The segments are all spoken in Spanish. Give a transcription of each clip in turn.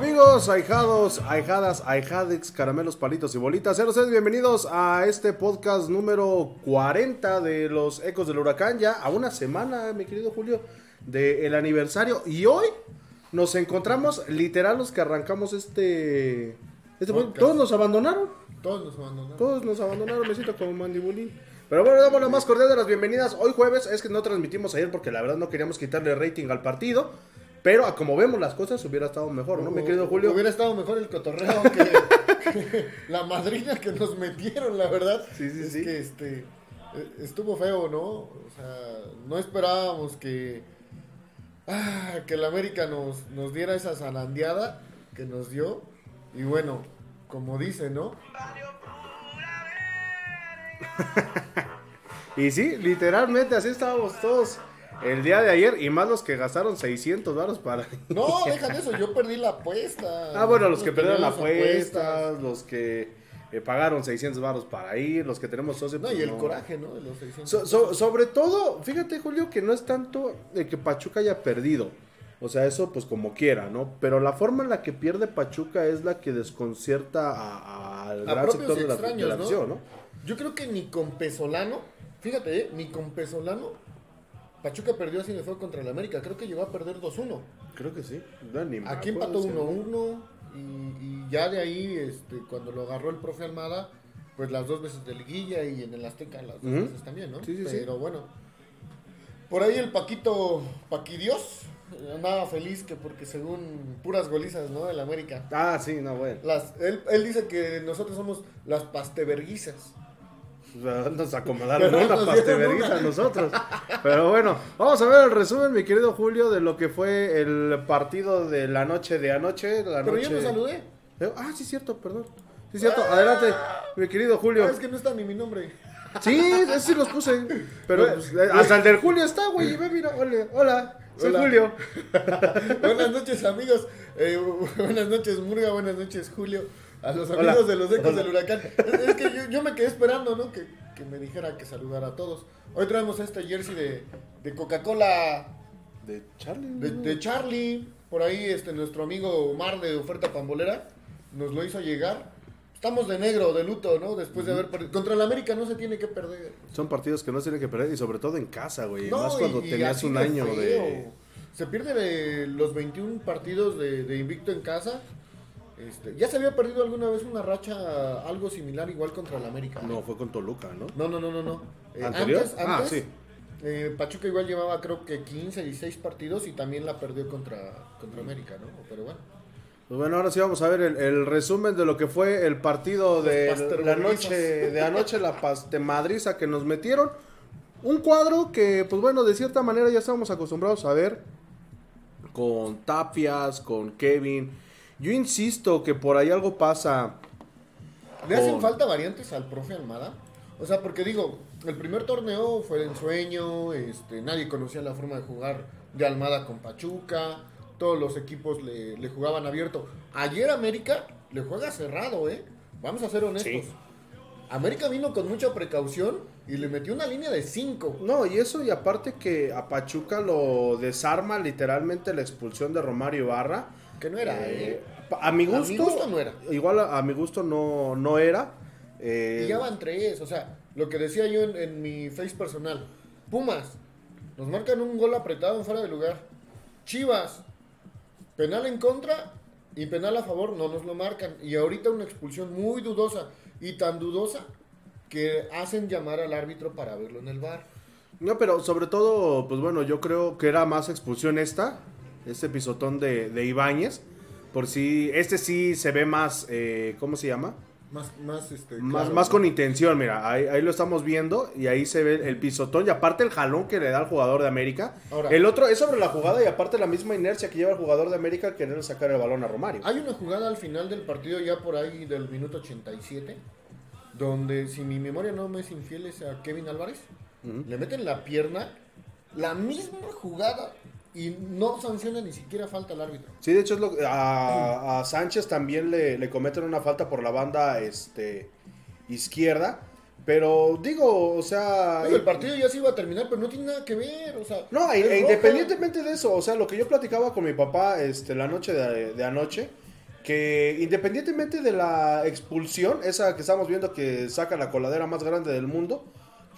Amigos, ahijados, ahijadas, ahijadix, caramelos, palitos y bolitas, sean ustedes bienvenidos a este podcast número 40 de los Ecos del Huracán, ya a una semana, mi querido Julio, del aniversario. Y hoy nos encontramos, literal, los que arrancamos este... este Podcast. todos nos abandonaron, Todos nos abandonaron. todos nos abandonaron, me siento como mandibulín. Pero bueno, damos la más cordial de las bienvenidas. Hoy jueves es que no transmitimos ayer porque la verdad no queríamos quitarle rating al partido. Pero a como vemos las cosas hubiera estado mejor, ¿no, mi querido Julio? Hubiera estado mejor el cotorreo que, que la madrina que nos metieron, la verdad. Sí, sí, es sí. que este eh, estuvo feo, ¿no? O sea, no esperábamos que ah, que el América nos, nos diera esa zarandeada que nos dio. Y bueno, como dice, ¿no? Y sí, literalmente así estábamos todos el día de ayer y más los que gastaron 600 varos para... No, deja de eso, yo perdí la apuesta. Ah, bueno, los que perdieron la apuesta, los que eh, pagaron 600 varos para ir, los que tenemos socios... No, pues y el no. coraje, ¿no? De los 600. So- so- sobre todo, fíjate Julio, que no es tanto de que Pachuca haya perdido. O sea, eso pues como quiera, ¿no? Pero la forma en la que pierde Pachuca es la que desconcierta al gran sector de la, de ¿no? Yo creo que ni con Pesolano, fíjate, ¿eh? ni con Pesolano, Pachuca perdió así de fue contra el América. Creo que llegó a perder 2-1. Creo que sí. No, ni me Aquí empató si- 1-1 y, y ya de ahí, este, cuando lo agarró el profe Almada, pues las dos veces de liguilla y en el Azteca las dos veces también, ¿no? Sí, sí, sí. Pero bueno, por ahí el Paquito Paquidios andaba feliz que porque según puras golizas, ¿no? El América. Ah, sí, no, bueno. Las, él, él dice que nosotros somos las pasteverguizas. O sea, nos acomodaron Pero una dieron a nosotros. Pero bueno, vamos a ver el resumen, mi querido Julio, de lo que fue el partido de la noche de anoche. La Pero noche... yo no saludé. Eh, Ah, sí, cierto, perdón. Sí, cierto. Adelante, mi querido Julio. Ah, es que no está ni mi nombre. Sí, sí los puse. Pero pues, eh, hasta el del Julio está, güey. Y ve, mira, hola, hola, soy Hola. Julio. buenas noches, amigos. Eh, buenas noches, Murga. Buenas noches, Julio. A los Hola. amigos de los ecos Hola. del huracán. Es, es que yo, yo me quedé esperando, ¿no? Que, que me dijera que saludara a todos. Hoy traemos este jersey de, de Coca-Cola De Charlie. de, de Charlie. Por ahí, este, nuestro amigo Omar de Oferta Pambolera nos lo hizo llegar. Estamos de negro, de luto, ¿no? Después de haber perdido. Contra el América no se tiene que perder. Son partidos que no se tienen que perder y sobre todo en casa, güey. No, Más cuando y- y tenías así un año feo. de... Se pierde de los 21 partidos de, de invicto en casa. Este, ya se había perdido alguna vez una racha algo similar igual contra el América. No, fue con Toluca, ¿no? no, no, no, no. no. Eh, ¿Anterior? Antes, Ah, antes, sí. eh, Pachuca igual llevaba creo que 15 y 6 partidos y también la perdió contra, contra América, ¿no? Pero bueno. Pues bueno, ahora sí vamos a ver el, el resumen de lo que fue el partido de la noche, de anoche, la paste madriza que nos metieron. Un cuadro que, pues bueno, de cierta manera ya estábamos acostumbrados a ver con Tapias, con Kevin. Yo insisto que por ahí algo pasa. ¿Le hacen falta variantes al profe Almada? O sea, porque digo, el primer torneo fue de ensueño, este, nadie conocía la forma de jugar de Almada con Pachuca, todos los equipos le, le jugaban abierto. Ayer América le juega cerrado, ¿eh? Vamos a ser honestos. Sí. América vino con mucha precaución y le metió una línea de 5. No, y eso, y aparte que a Pachuca lo desarma literalmente la expulsión de Romario Ibarra. Que no era, Eh, ¿eh? a mi A mi gusto, gusto no era. Igual a, a mi gusto no, no era. Eh, Y ya van tres, o sea, lo que decía yo en, en mi face personal. Pumas, nos marcan un gol apretado en fuera de lugar. Chivas, penal en contra y penal a favor, no nos lo marcan. Y ahorita una expulsión muy dudosa y tan dudosa que hacen llamar al árbitro para verlo en el bar. No, pero sobre todo, pues bueno, yo creo que era más expulsión esta, este pisotón de, de Ibáñez. Por si, este sí se ve más, eh, ¿cómo se llama? Más, más, este, Más, claro, más ¿no? con intención, mira, ahí, ahí lo estamos viendo y ahí se ve el pisotón y aparte el jalón que le da al jugador de América. Ahora- el otro es sobre la jugada y aparte la misma inercia que lleva el jugador de América al querer sacar el balón a Romario. Hay una jugada al final del partido, ya por ahí del minuto 87, donde si mi memoria no me es infiel es a Kevin Álvarez, le meten la pierna, la misma jugada y no sanciona ni siquiera falta al árbitro. Sí, de hecho es lo, a, a Sánchez también le, le cometen una falta por la banda este, izquierda. Pero digo, o sea... Oye, el partido ya se iba a terminar, pero no tiene nada que ver, o sea... No, e- independientemente de eso, o sea, lo que yo platicaba con mi papá este, la noche de, de anoche, que independientemente de la expulsión, esa que estamos viendo que saca la coladera más grande del mundo,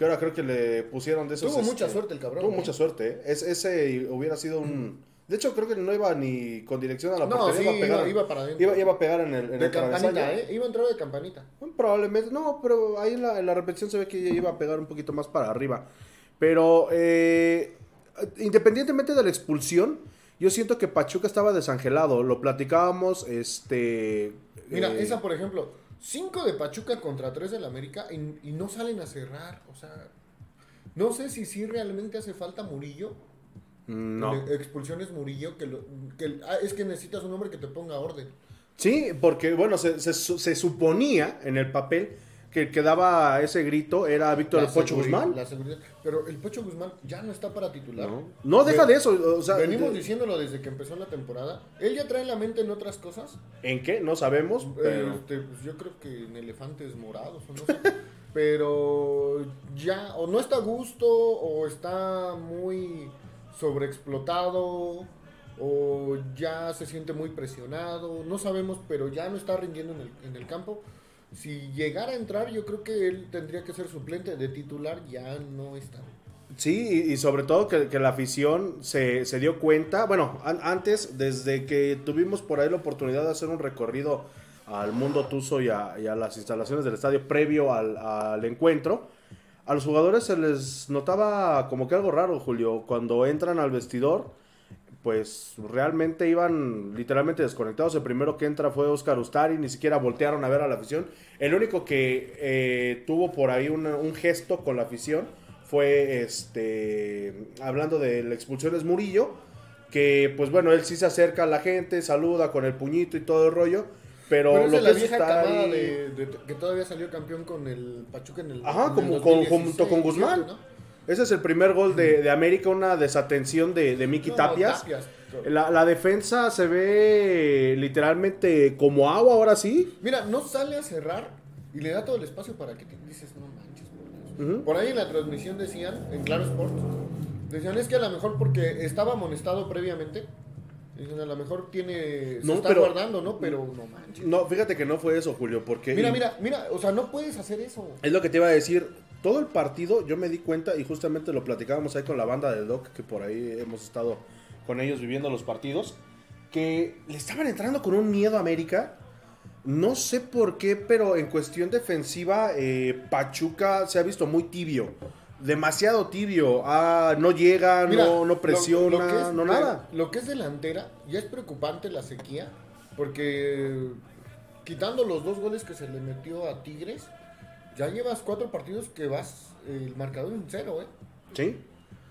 que ahora creo que le pusieron de esos... Tuvo mucha este, suerte el cabrón. Tuvo ¿eh? mucha suerte, ¿eh? Es- ese hubiera sido un... De hecho, creo que no iba ni con dirección a la No, portería, sí, iba a pegar, iba- iba para adentro. iba, iba a pegar en el, en De el campanita. ¿eh? Iba a entrar de campanita. Probablemente, no, pero ahí en la, en la repetición se ve que iba a pegar un poquito más para arriba. Pero eh, independientemente de la expulsión, yo siento que Pachuca estaba desangelado. Lo platicábamos, este... Mira, eh, esa por ejemplo, 5 de Pachuca contra 3 del América y, y no salen a cerrar, o sea... No sé si sí realmente hace falta Murillo. No. Expulsiones Murillo, que, lo- que ah, es que necesitas un hombre que te ponga orden. Sí, porque bueno, se, se se suponía en el papel que el que daba ese grito era Víctor Pocho Guzmán. la. Pero el Pocho Guzmán ya no está para titular. No, no deja de eso. O sea, Venimos de- diciéndolo desde que empezó la temporada. Él ya trae la mente en otras cosas. ¿En qué? No sabemos, pero... Este, pues yo creo que en elefantes morados o no sé. pero ya o no está a gusto o está muy sobreexplotado o ya se siente muy presionado. No sabemos, pero ya no está rindiendo en el, en el campo. Si llegara a entrar, yo creo que él tendría que ser suplente de titular, ya no está. Sí, y, sobre todo que, la afición se, se dio cuenta, bueno, an- antes, desde que tuvimos por ahí la oportunidad de hacer un recorrido al mundo Tuzo y a, las instalaciones del estadio previo al encuentro, a los jugadores se les notaba como que algo raro, Julio, cuando entran al vestidor, pues realmente iban literalmente desconectados. El primero que entra fue Oscar Ustari, ni siquiera voltearon a ver a la afición. El único que eh, tuvo por ahí una- un gesto con la afición fue este hablando de la expulsión es Murillo, que pues bueno, él sí se acerca a la gente, saluda con el puñito y todo el rollo, pero, Pero es lo de la que vieja camada ahí- de, de- que todavía salió campeón con el Pachuca en el Ajá, en el como con- 2016, junto con Guzmán. ¿no? Ese es el primer gol de, de América, una desatención de, de Miki No, Tapias. Tapias. La, la defensa se ve literalmente como agua ahora sí. Mira, no sale a cerrar y le da todo el espacio para que te dices, no manches. por Dios". Ujú. Por ahí en la transmisión decían, en Claro Sport, decían es que a lo mejor porque estaba amonestado previamente, dicen a lo mejor tiene, se No, está pero- guardando, ¿no? Pero no manches. No, fíjate que no fue eso, Julio, porque... Mira, mira, mira, o sea, no puedes hacer eso. Es lo que te iba a decir. Todo el partido yo me di cuenta y justamente lo platicábamos ahí con la banda del Doc, que por ahí hemos estado con ellos viviendo los partidos, que le estaban entrando con un miedo a América. No sé por qué, pero en cuestión defensiva, eh, Pachuca se ha visto muy tibio. Demasiado tibio. Ah, no llega, Mira, no, no presiona, lo es no de- nada. Lo que es delantera, ya es preocupante la sequía, porque quitando los dos goles que se le metió a Tigres, ya llevas cuatro partidos que vas el marcador en cero, ¿eh? Sí.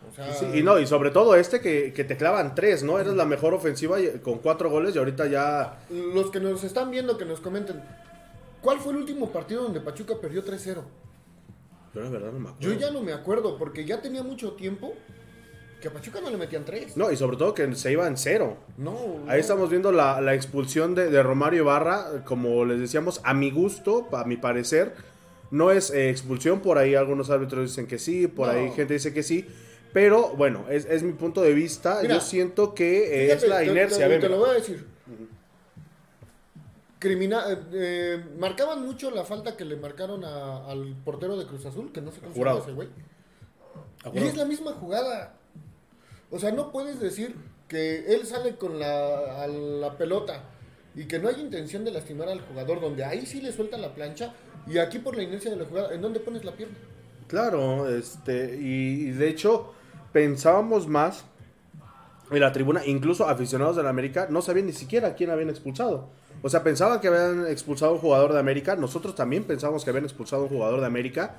O sea, Sí, y no, y sobre todo este que, que te clavan tres, ¿no? Eres la mejor ofensiva con cuatro goles y ahorita ya. los que nos están viendo, que nos comenten, ¿cuál fue el último partido donde Pachuca perdió 3-0? Yo la verdad no me acuerdo. Yo ya no me acuerdo, porque ya tenía mucho tiempo que a Pachuca no le metían tres. No, y sobre todo que se iba en cero. No, no. Ahí estamos viendo la, la expulsión de, de Romario Ibarra, como les decíamos, a mi gusto, a mi parecer, no es eh, expulsión, por ahí algunos árbitros dicen que sí, por No. ahí gente dice que sí, pero bueno, es, es mi punto de vista, Mira, yo siento que eh, Fíjate, es la inercia. Te, lo voy a decir. Crimina- eh, eh, marcaban mucho la falta que le marcaron a- al portero de Cruz Azul, que no sé cómo se ese güey. Y es la misma jugada. O sea, no puedes decir que él sale con la, a la pelota y que no hay intención de lastimar al jugador, donde ahí sí le suelta la plancha y aquí por la inercia de la jugada, ¿en dónde pones la pierna? Claro, este, y, y de hecho pensábamos más en la tribuna, incluso aficionados de la América no sabían ni siquiera quién habían expulsado. O sea, pensaban que habían expulsado un jugador de América, nosotros también pensábamos que habían expulsado un jugador de América,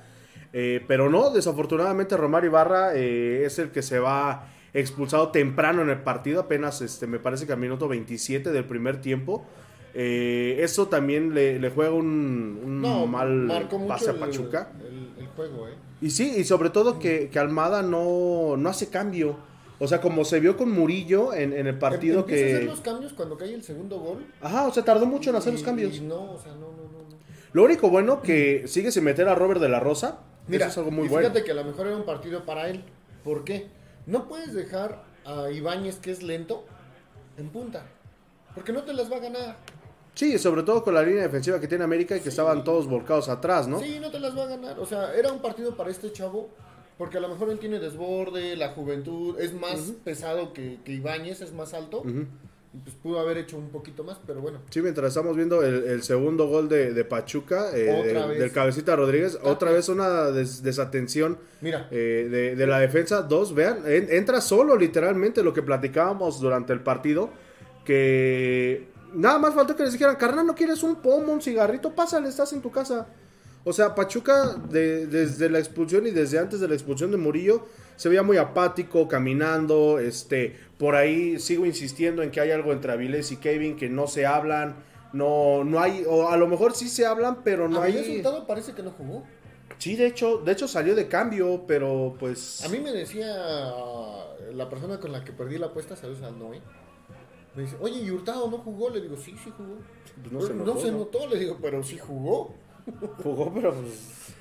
eh, pero no, desafortunadamente Romario Ibarra eh, es el que se va expulsado temprano en el partido, apenas este, me parece que al minuto 27 del primer tiempo. Eh, eso también le, le juega un, un No, mal pase a Pachuca. El, el juego, ¿eh? Y sí, y sobre todo que, que Almada no, no hace cambio. O sea, como se vio con Murillo en, en el partido Empieza a hacer que... los cambios cuando cae el segundo gol. Ajá, o sea, tardó mucho en hacer los cambios. y no, o sea, no, no, no. Lo único bueno que sigue sin meter a Robert de la Rosa. Mira, eso es algo muy y bueno. fíjate que a lo mejor era un partido para él. ¿Por qué? No puedes dejar a Ibáñez, que es lento, en punta. Porque no te las va a ganar. Sí, sobre todo con la línea defensiva que tiene América y que estaban todos volcados atrás, ¿no? Sí, no te las va a ganar. O sea, era un partido para este chavo. Porque a lo mejor él tiene desborde, la juventud, es más pesado que, que Ibáñez, es más alto. Ujú. Y pues pudo haber hecho un poquito más, pero bueno. Sí, mientras estamos viendo el, el segundo gol de, de Pachuca, eh, del, cabecita Rodríguez, otra vez una des- desatención Mira, eh, de, de la defensa. Dos, vean, en- entra solo literalmente lo que platicábamos durante el partido, que nada más faltó que les dijeran, carnal, ¿no quieres un pomo, un cigarrito? Pásale, estás en tu casa. O sea, Pachuca de- desde la expulsión y desde antes de la expulsión de Murillo se veía muy apático, caminando, este, por ahí sigo insistiendo en que hay algo entre Avilés y Kevin que no se hablan, no, no hay, o a lo mejor sí se hablan, pero no hay... resultado parece que no jugó. Sí, de hecho, de hecho salió de cambio, pero pues... A mí me decía la persona con la que perdí la apuesta, saludos al Noé. Me dice, oye, ¿y Hurtado no jugó? Le digo, sí, sí jugó. Pues no Pero se no notó, se ¿no? notó, le digo, pero sí jugó. Jugó, pero pues...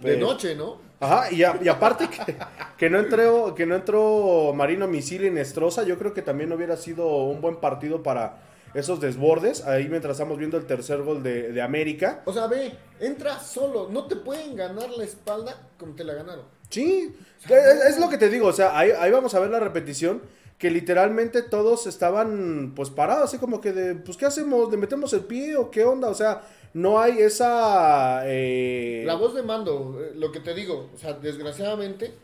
De Eh, noche, ¿no? Ajá, y, a- y aparte que, que no entró, que no entró Marino Misil y Nestroza, yo creo que también hubiera sido un buen partido para esos desbordes. Ahí mientras estamos viendo el tercer gol de, de América. O sea, ve, entra solo. No te pueden ganar la espalda como te la ganaron. Sí, es, es lo que te digo, o sea, ahí, ahí vamos a ver la repetición. Que literalmente todos estaban pues parados, así como que de, pues ¿qué hacemos? ¿Le metemos el pie o qué onda? O sea, no hay esa... eh, La voz de mando, eh, lo que te digo, o sea, desgraciadamente,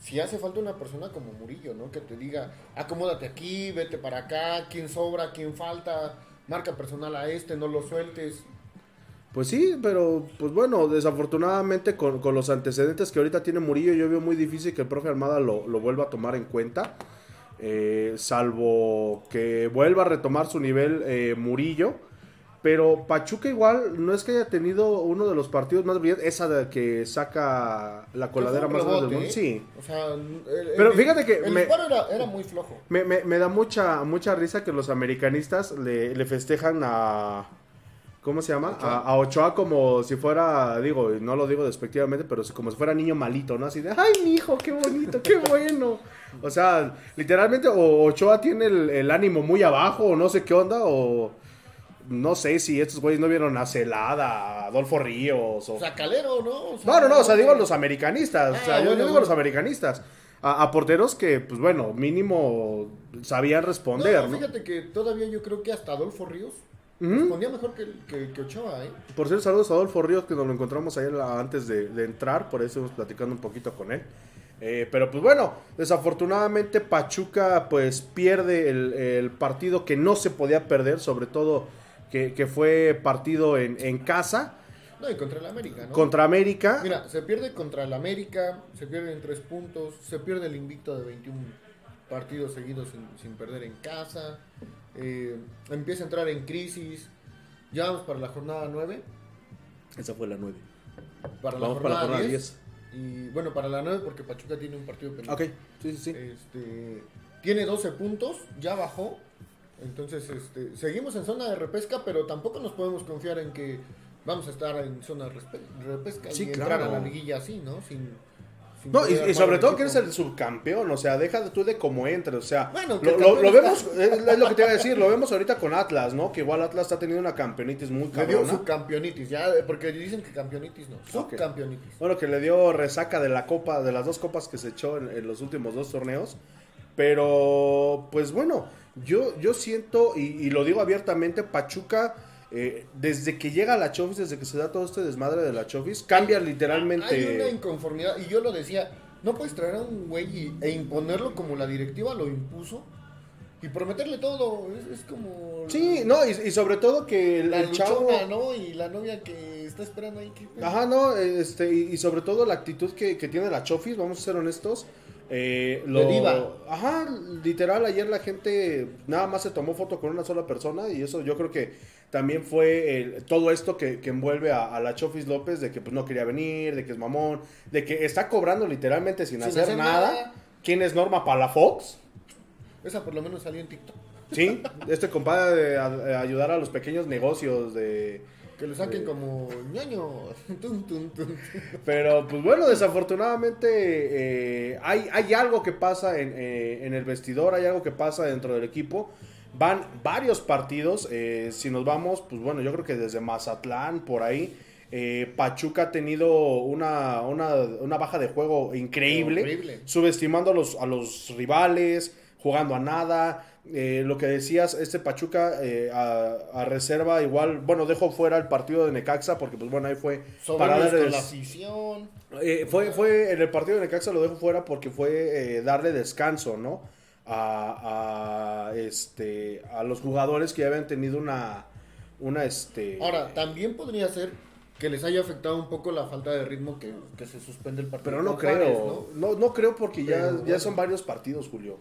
si hace falta una persona como Murillo, ¿no? Que te diga, acomódate aquí, vete para acá, quién sobra, quién falta, marca personal a este, no lo sueltes. Pues sí, pero pues bueno, desafortunadamente con, con los antecedentes que ahorita tiene Murillo, yo veo muy difícil que el profe Armada lo, lo vuelva a tomar en cuenta. Eh, salvo que vuelva a retomar su nivel eh, Murillo. Pero Pachuca igual no es que haya tenido uno de los partidos más brillantes, esa de que saca la coladera más grande del mundo. ¿eh? Sí. O sea, el- Pero el- fíjate que el me- era, era muy flojo. Me, me- me da mucha, mucha risa que los americanistas le, le festejan a. ¿Cómo se llama? A, a Ochoa como si fuera, digo, no lo digo despectivamente, pero como si fuera niño malito, ¿no? Así de, ¡ay, mi hijo, qué bonito, qué bueno! O sea, literalmente, o Ochoa tiene el, el ánimo muy abajo, o no sé qué onda, o no sé si estos güeyes no vieron a Celada, a Adolfo Ríos, o. O sea, Calero, ¿no? O sea, No, no, no, o sea, digo a los americanistas. o sea, Ah, yo, yo digo a los americanistas. A, a porteros que, pues bueno, mínimo sabían responder, No, ¿no? fíjate que todavía yo creo que hasta Adolfo Ríos Ujú. respondía mejor que, que, que Ochoa, ¿eh? Por cierto, saludos a Adolfo Ríos, que nos lo encontramos ayer antes de, de entrar, por eso estuvimos platicando un poquito con él. Eh, pero pues bueno, desafortunadamente Pachuca pues pierde el, el partido que no se podía perder, sobre todo que, que fue partido en, en casa No, y contra el América, ¿no? contra América. Mira, se pierde contra el América, se pierde en tres puntos, se pierde el invicto de 21 partidos seguidos sin, sin perder en casa, eh, empieza a entrar en crisis, ya vamos para la jornada 9, Esa fue la 9. para Vamos la para la jornada jornada 10, y bueno, para la 9 porque Pachuca tiene un partido pendiente. Ok, sí, sí, sí. Este, tiene 12 puntos, ya bajó. Entonces, este, seguimos en zona de repesca, pero tampoco nos podemos confiar en que vamos a estar en zona de repesca Sí, y entrar claro. a la liguilla así, ¿no? Sin No, y, sobre todo que eres el subcampeón, o sea, deja tú de cómo entres, o sea, Bueno, lo, lo- vemos, es, lo que te iba a decir, lo vemos ahorita con Atlas, ¿no? Que igual Atlas está teniendo una campeonitis muy Le dio cabrona. subcampeonitis, ya, porque dicen que campeonitis no, subcampeonitis. Bueno, que le dio resaca de la copa, de las dos copas que se echó en, en los últimos dos torneos. Pero, pues bueno, yo, yo siento, y, y lo digo abiertamente, Pachuca, eh, desde que llega la Chofis, desde que se da todo este desmadre de la Chofis, cambia literalmente. Hay una inconformidad, y yo lo decía, no puedes traer a un güey y- e imponerlo como la directiva lo impuso y prometerle todo, es, es como... Sí, no, y, y sobre todo que el, La el chavo... luchona, ¿no? Y la novia que está esperando ahí. que- Ajá, no, este, y, y sobre todo la actitud que, que tiene la Chofis, vamos a ser honestos. Eh, lo, De diva. Ajá, literal, ayer la gente nada más se tomó foto con una sola persona y eso yo creo que también fue el- todo esto que, que envuelve a, a la Chofis López de que pues no quería venir, de que es mamón, de que está cobrando literalmente sin, Sin hacer, hacer nada. nada. ¿Quién es Norma Palafox? Esa por lo menos salió en TikTok. Sí, este compadre de a- de ayudar a los pequeños negocios de Que lo saquen como ñaño. Pero pues bueno, desafortunadamente eh, hay, hay algo que pasa en, eh, en, el vestidor, hay algo que pasa dentro del equipo. Van varios partidos, eh, si nos vamos, pues bueno, yo creo que desde Mazatlán, por ahí, Pachuca ha tenido una, una, una, baja de juego increíble, subestimando a los, a los rivales, jugando a nada. Eh, lo que decías, este Pachuca eh, a, reserva igual, bueno, dejó fuera el partido de Necaxa porque pues bueno, ahí fue para darle la afición. Eh, fue, fue en el partido de Necaxa lo dejó fuera porque fue darle descanso, ¿no? A, este a los jugadores que ya habían tenido una una este Ahora, también podría ser que les haya afectado un poco la falta de ritmo que, se suspende el partido. Pero no creo, ¿no? ¿no? creo porque ya, ya son varios partidos, Julio.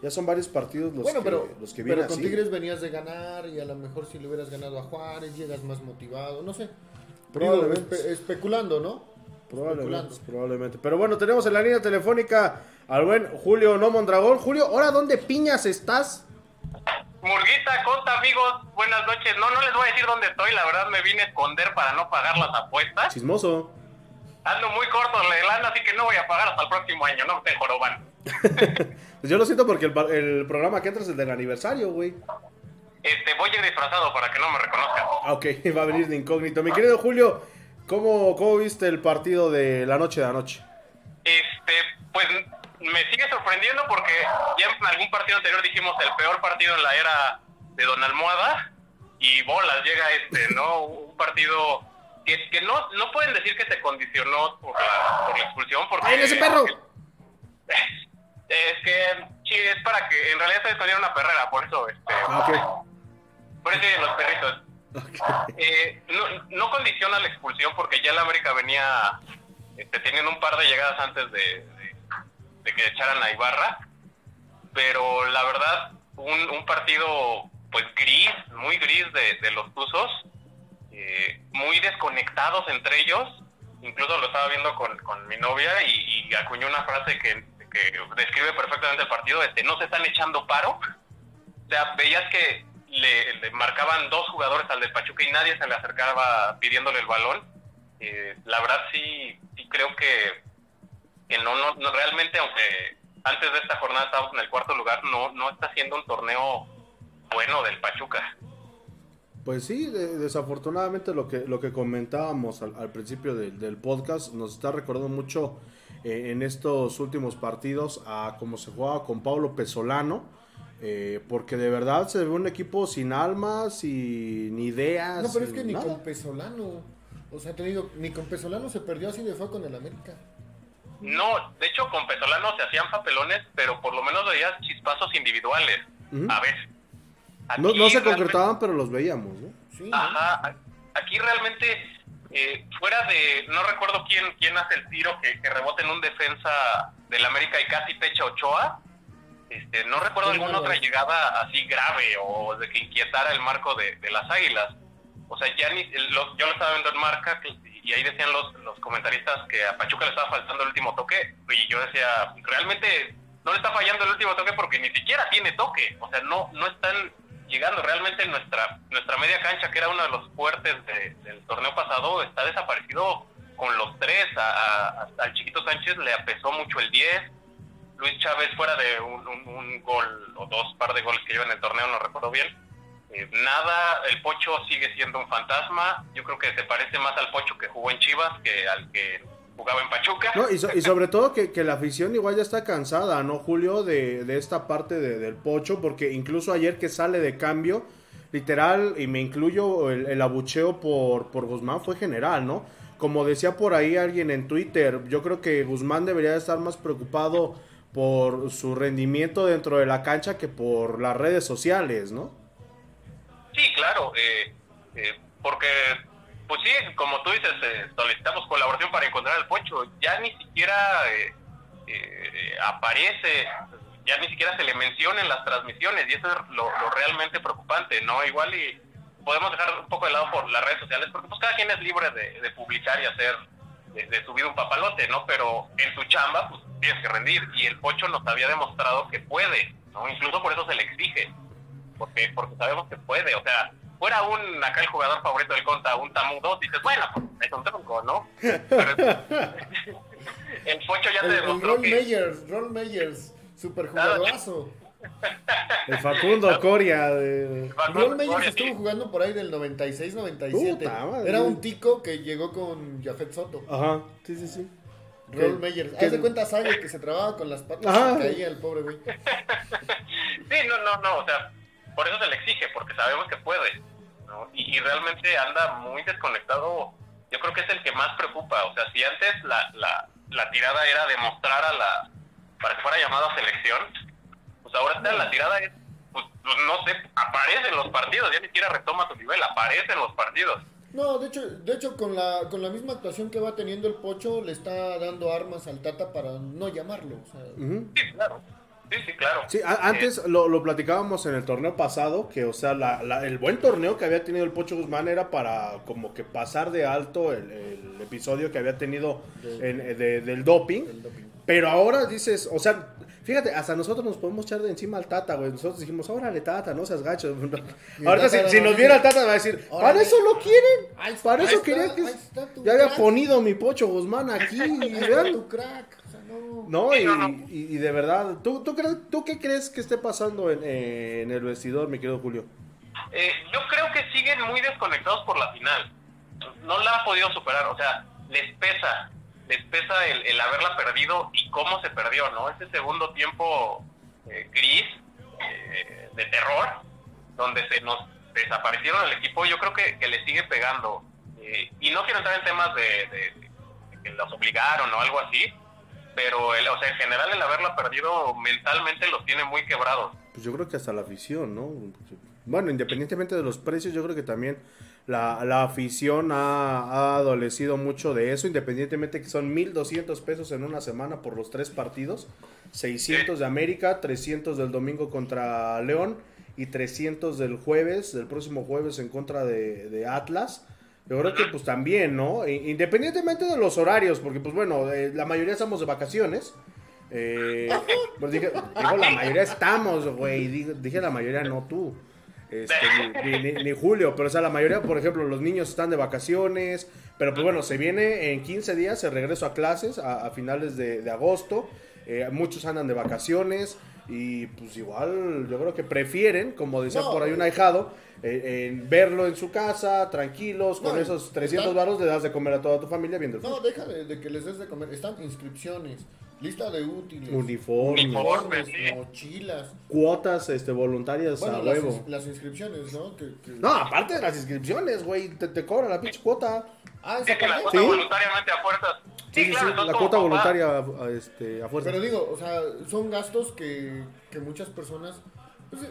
Ya son varios partidos los que, pero, los que vienen Pero con Tigres venías de ganar y a lo mejor si le hubieras ganado a Juárez llegas más motivado, no sé. Probablemente. especulando, ¿no? Probablemente, probablemente. Pero bueno, tenemos en la línea telefónica al buen Julio No Mondragón. Julio, ¿ahora dónde piñas estás? Murguita, Conta, amigos, buenas noches. No, no les voy a decir dónde estoy, la verdad me vine a esconder para no pagar las apuestas. Chismoso. Ando muy corto en la así que no voy a pagar hasta el próximo año, no me joroban. Pues yo lo siento porque el, programa que entra es el del aniversario, güey. Este, voy a ir disfrazado para que no me reconozcan. Ah, ok, va a venir de incógnito. Mi querido Julio, ¿cómo, ¿cómo viste el partido de la noche de anoche? Este, pues me sigue sorprendiendo porque ya en algún partido anterior dijimos el peor partido en la era de Don Almohada y bolas, llega este, ¿no? Un partido que, que no, no pueden decir que se condicionó por la, por la expulsión porque... ¡Ay, ese perro! Es que sí, es para que en realidad se escondiera una perrera, por eso, este, ah, por eso los perritos. Eh, no, no, condiciona la expulsión porque ya el América venía este, teniendo un par de llegadas antes de, de, que echaran a Ibarra, pero la verdad, un, un partido pues gris, muy gris de, de los Tuzos, eh, muy desconectados entre ellos, incluso lo estaba viendo con, con mi novia y, y acuñó una frase que que describe perfectamente el partido, este, no se están echando paro. O sea, veías que le, marcaban dos jugadores al de Pachuca y nadie se le acercaba pidiéndole el balón. Eh, la verdad sí, sí creo que, que no, no, realmente, aunque antes de esta jornada estábamos en el cuarto lugar, no, no está siendo un torneo bueno del Pachuca. Pues sí, desafortunadamente lo que, lo que comentábamos al, principio del podcast nos está recordando mucho eh, en estos últimos partidos a cómo se jugaba con Pablo Pesolano. Eh, porque de verdad se ve un equipo sin almas, sin ideas. No, pero es que ni con Pesolano. O sea, te digo, ni con Pesolano se perdió así de fue con el América. No, de hecho con Pesolano se hacían papelones, pero por lo menos veías chispazos individuales. A ver. No, se concretaban, pero los veíamos, ¿no? Sí, Ajá. Aquí realmente eh, fuera de, no recuerdo quién, quién hace el tiro que, que rebota en un defensa del América y casi pecha Ochoa. Este, no recuerdo alguna otra llegada así grave o de que inquietara el marco de, las águilas. O sea, ya ni, yo lo estaba viendo en marca y ahí decían los, los comentaristas que a Pachuca le estaba faltando el último toque. Y yo decía, realmente no le está fallando el último toque porque ni siquiera tiene toque. O sea, no, no están llegando. Realmente nuestra, nuestra media cancha, que era uno de los fuertes del torneo pasado, está desaparecido con los tres. A, al Chiquito Sánchez le apesó mucho el 10. Luis Chávez fuera de un, gol o dos par de goles que lleva en el torneo, no recuerdo bien. Eh, nada, el Pocho sigue siendo un fantasma. Yo creo que se parece más al Pocho que jugó en Chivas que al que jugaba en Pachuca. No, y, sobre todo que, la afición igual ya está cansada, ¿no, Julio? De, esta parte del pocho, porque incluso ayer que sale de cambio, literal, y me incluyo, el, abucheo por, por Guzmán fue general, ¿no? Como decía por ahí alguien en Twitter, yo creo que Guzmán debería estar más preocupado por su rendimiento dentro de la cancha que por las redes sociales, ¿no? Sí, claro, eh, eh, porque pues sí, como tú dices, eh, solicitamos colaboración para encontrar el pocho. Ya ni siquiera eh, eh, aparece, ya ni siquiera se le menciona en las transmisiones y eso es lo, realmente preocupante, ¿no? Igual y podemos dejar un poco de lado por las redes sociales porque pues cada quien es libre de, publicar y hacer de, subir un papalote, ¿no? Pero en su chamba pues tienes que rendir y el pocho nos había demostrado que puede, ¿no? Incluso por eso se le exige, porque, porque sabemos que puede, o sea fuera un acá el jugador favorito del Conta, un Tamu 2, dices, bueno, pues es un tronco, ¿no? Pero el Pocho ya El, te el demostró Ron que... Meyers, Ron Meyers, super jugadorazo. El Facundo Coria. De... Ron Meyers Coria, estuvo sí. jugando por ahí del 96-97. Puta madre. Era un tico que llegó con Jafet Soto. Ajá, sí, sí, sí. Ron. Meyers. Haz de cuenta Sague que se trababa con las patas y caía el pobre güey. Sí, no, no, no, o sea, por eso se le exige, porque sabemos que puede, ¿no? Y, y realmente anda muy desconectado, yo creo que es el que más preocupa, o sea, si antes la, la, la tirada era demostrar a la, para que fuera llamado a selección, pues ahora la tirada es, pues, pues, no sé, aparece en los partidos, ya ni siquiera retoma su nivel, aparece en los partidos. No, de hecho, de hecho con la con la misma actuación que va teniendo el Pocho le está dando armas al Tata para no llamarlo. O sea. Sí, claro, sí, sí, claro. Sí, a- antes lo, lo platicábamos en el torneo pasado, que o sea, la- la- el buen torneo que había tenido el Pocho Guzmán era para como que pasar de alto el, el episodio que había tenido en- eh, de- del doping. Pero ahora dices, o sea, fíjate, hasta nosotros nos podemos echar de encima al Tata, güey. Nosotros dijimos, órale, Tata, no seas gacho. Ahorita si, nos viera el Tata va a decir, para eso lo quieren. Está, Para eso quería que ya había ponido mi Pocho Guzmán aquí. y vean. tu crack. No. Y, y- de verdad, ¿tú, tú, crees, ¿tú qué crees que esté pasando en, eh, en el vestidor, mi querido Julio? Eh, yo creo que siguen muy desconectados por la final. No la han podido superar, o sea, les pesa, les pesa el, el haberla perdido y cómo se perdió, ¿no? Ese segundo tiempo eh, gris, eh, de terror, donde se nos desaparecieron el equipo, yo creo que, que le sigue pegando. Eh, y no quiero entrar en temas de, de- de que los obligaron o algo así, pero el, o sea, en general el haberla perdido mentalmente los tiene muy quebrados. Pues yo creo que hasta la afición, ¿no? Bueno, independientemente de los precios, yo creo que también la, la afición ha, ha adolecido mucho de eso, independientemente que son 1.200 pesos en una semana por los tres partidos, 600 de América, 300 del domingo contra León y 300 del jueves, del próximo jueves en contra de, de Atlas. Yo creo que pues también, ¿no? Independientemente de los horarios, porque pues bueno, eh, la mayoría estamos de vacaciones. Eh, pues dije, digo, la mayoría estamos, güey. Dije, dije la mayoría, no tú. Este, ni, ni- ni- ni Julio, pero o sea, la mayoría, por ejemplo, los niños están de vacaciones, pero pues bueno, se viene en 15 días el regreso a clases a, a finales de, de agosto, eh, muchos andan de vacaciones y pues igual yo creo que prefieren, como decía No, por ahí un ahijado, eh, en verlo en su casa, tranquilos, con esos 300 están- varos le das de comer a toda tu familia viendo el No, deja de, de que les des de comer. Están inscripciones, lista de útiles, Uniformes, Uniforme. uniformes, sí. mochilas. cuotas este, voluntarias Bueno, a las, huevo. las inscripciones, ¿no? Que, que- No, aparte de las inscripciones, güey, te, te cobran la pinche cuota. Ah, Sí, esa que la cuota Sí. voluntariamente a fuerzas. Sí, sí, sí, entonces la cuota papá, voluntaria a, este, a fuerza. Pero digo, o sea, son gastos que, que muchas personas. Pues,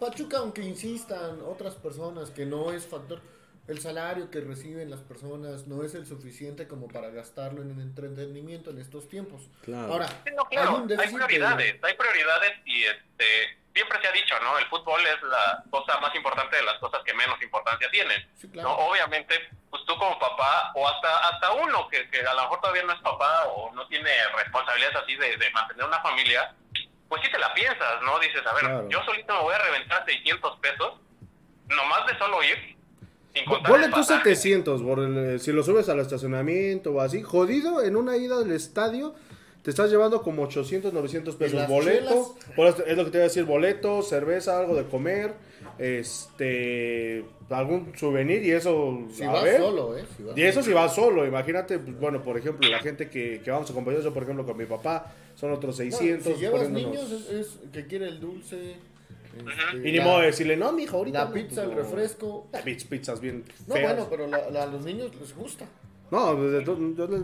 Pachuca, aunque insistan otras personas que no es factor, el salario que reciben las personas no es el suficiente como para gastarlo en el entretenimiento en estos tiempos. Claro. Ahora, Sí, no, claro, hay un hay, déficit de- prioridades, hay prioridades y este siempre se ha dicho, ¿no? El fútbol es la cosa más importante de las cosas que menos importancia tienen. Sí, claro. ¿no? Obviamente, pues tú como papá, o hasta hasta uno que, que a lo mejor todavía no es papá o no tiene responsabilidades así de, de mantener una familia, pues sí te la piensas, ¿no? Dices, a ver, Claro. yo solito me voy a reventar 600 pesos, nomás de solo ir, sin contar Ponle el tú pasaje. 700, por el- si lo subes al estacionamiento o así. Jodido, en una ida al estadio te estás llevando como 800, 900 pesos. Boleto, chelas? por eso- es lo que te voy a decir, boleto, cerveza, algo de comer, este, algún souvenir y eso... Si a vas ver. solo, ¿eh? Si vas Y eso si vas solo, imagínate, pues, bueno, por ejemplo, la gente que, que vamos acompañados, yo por ejemplo con mi papá, son otros No, 600. si llevas poniéndonos- niños, es, es que quiere el dulce. este, Y ni la- modo de decirle, no, mijo, ahorita. La no, pizza, el no". refresco. La pizza, pizzas bien No, feas. bueno, pero la- la- a los niños les gusta. No, to- yo le,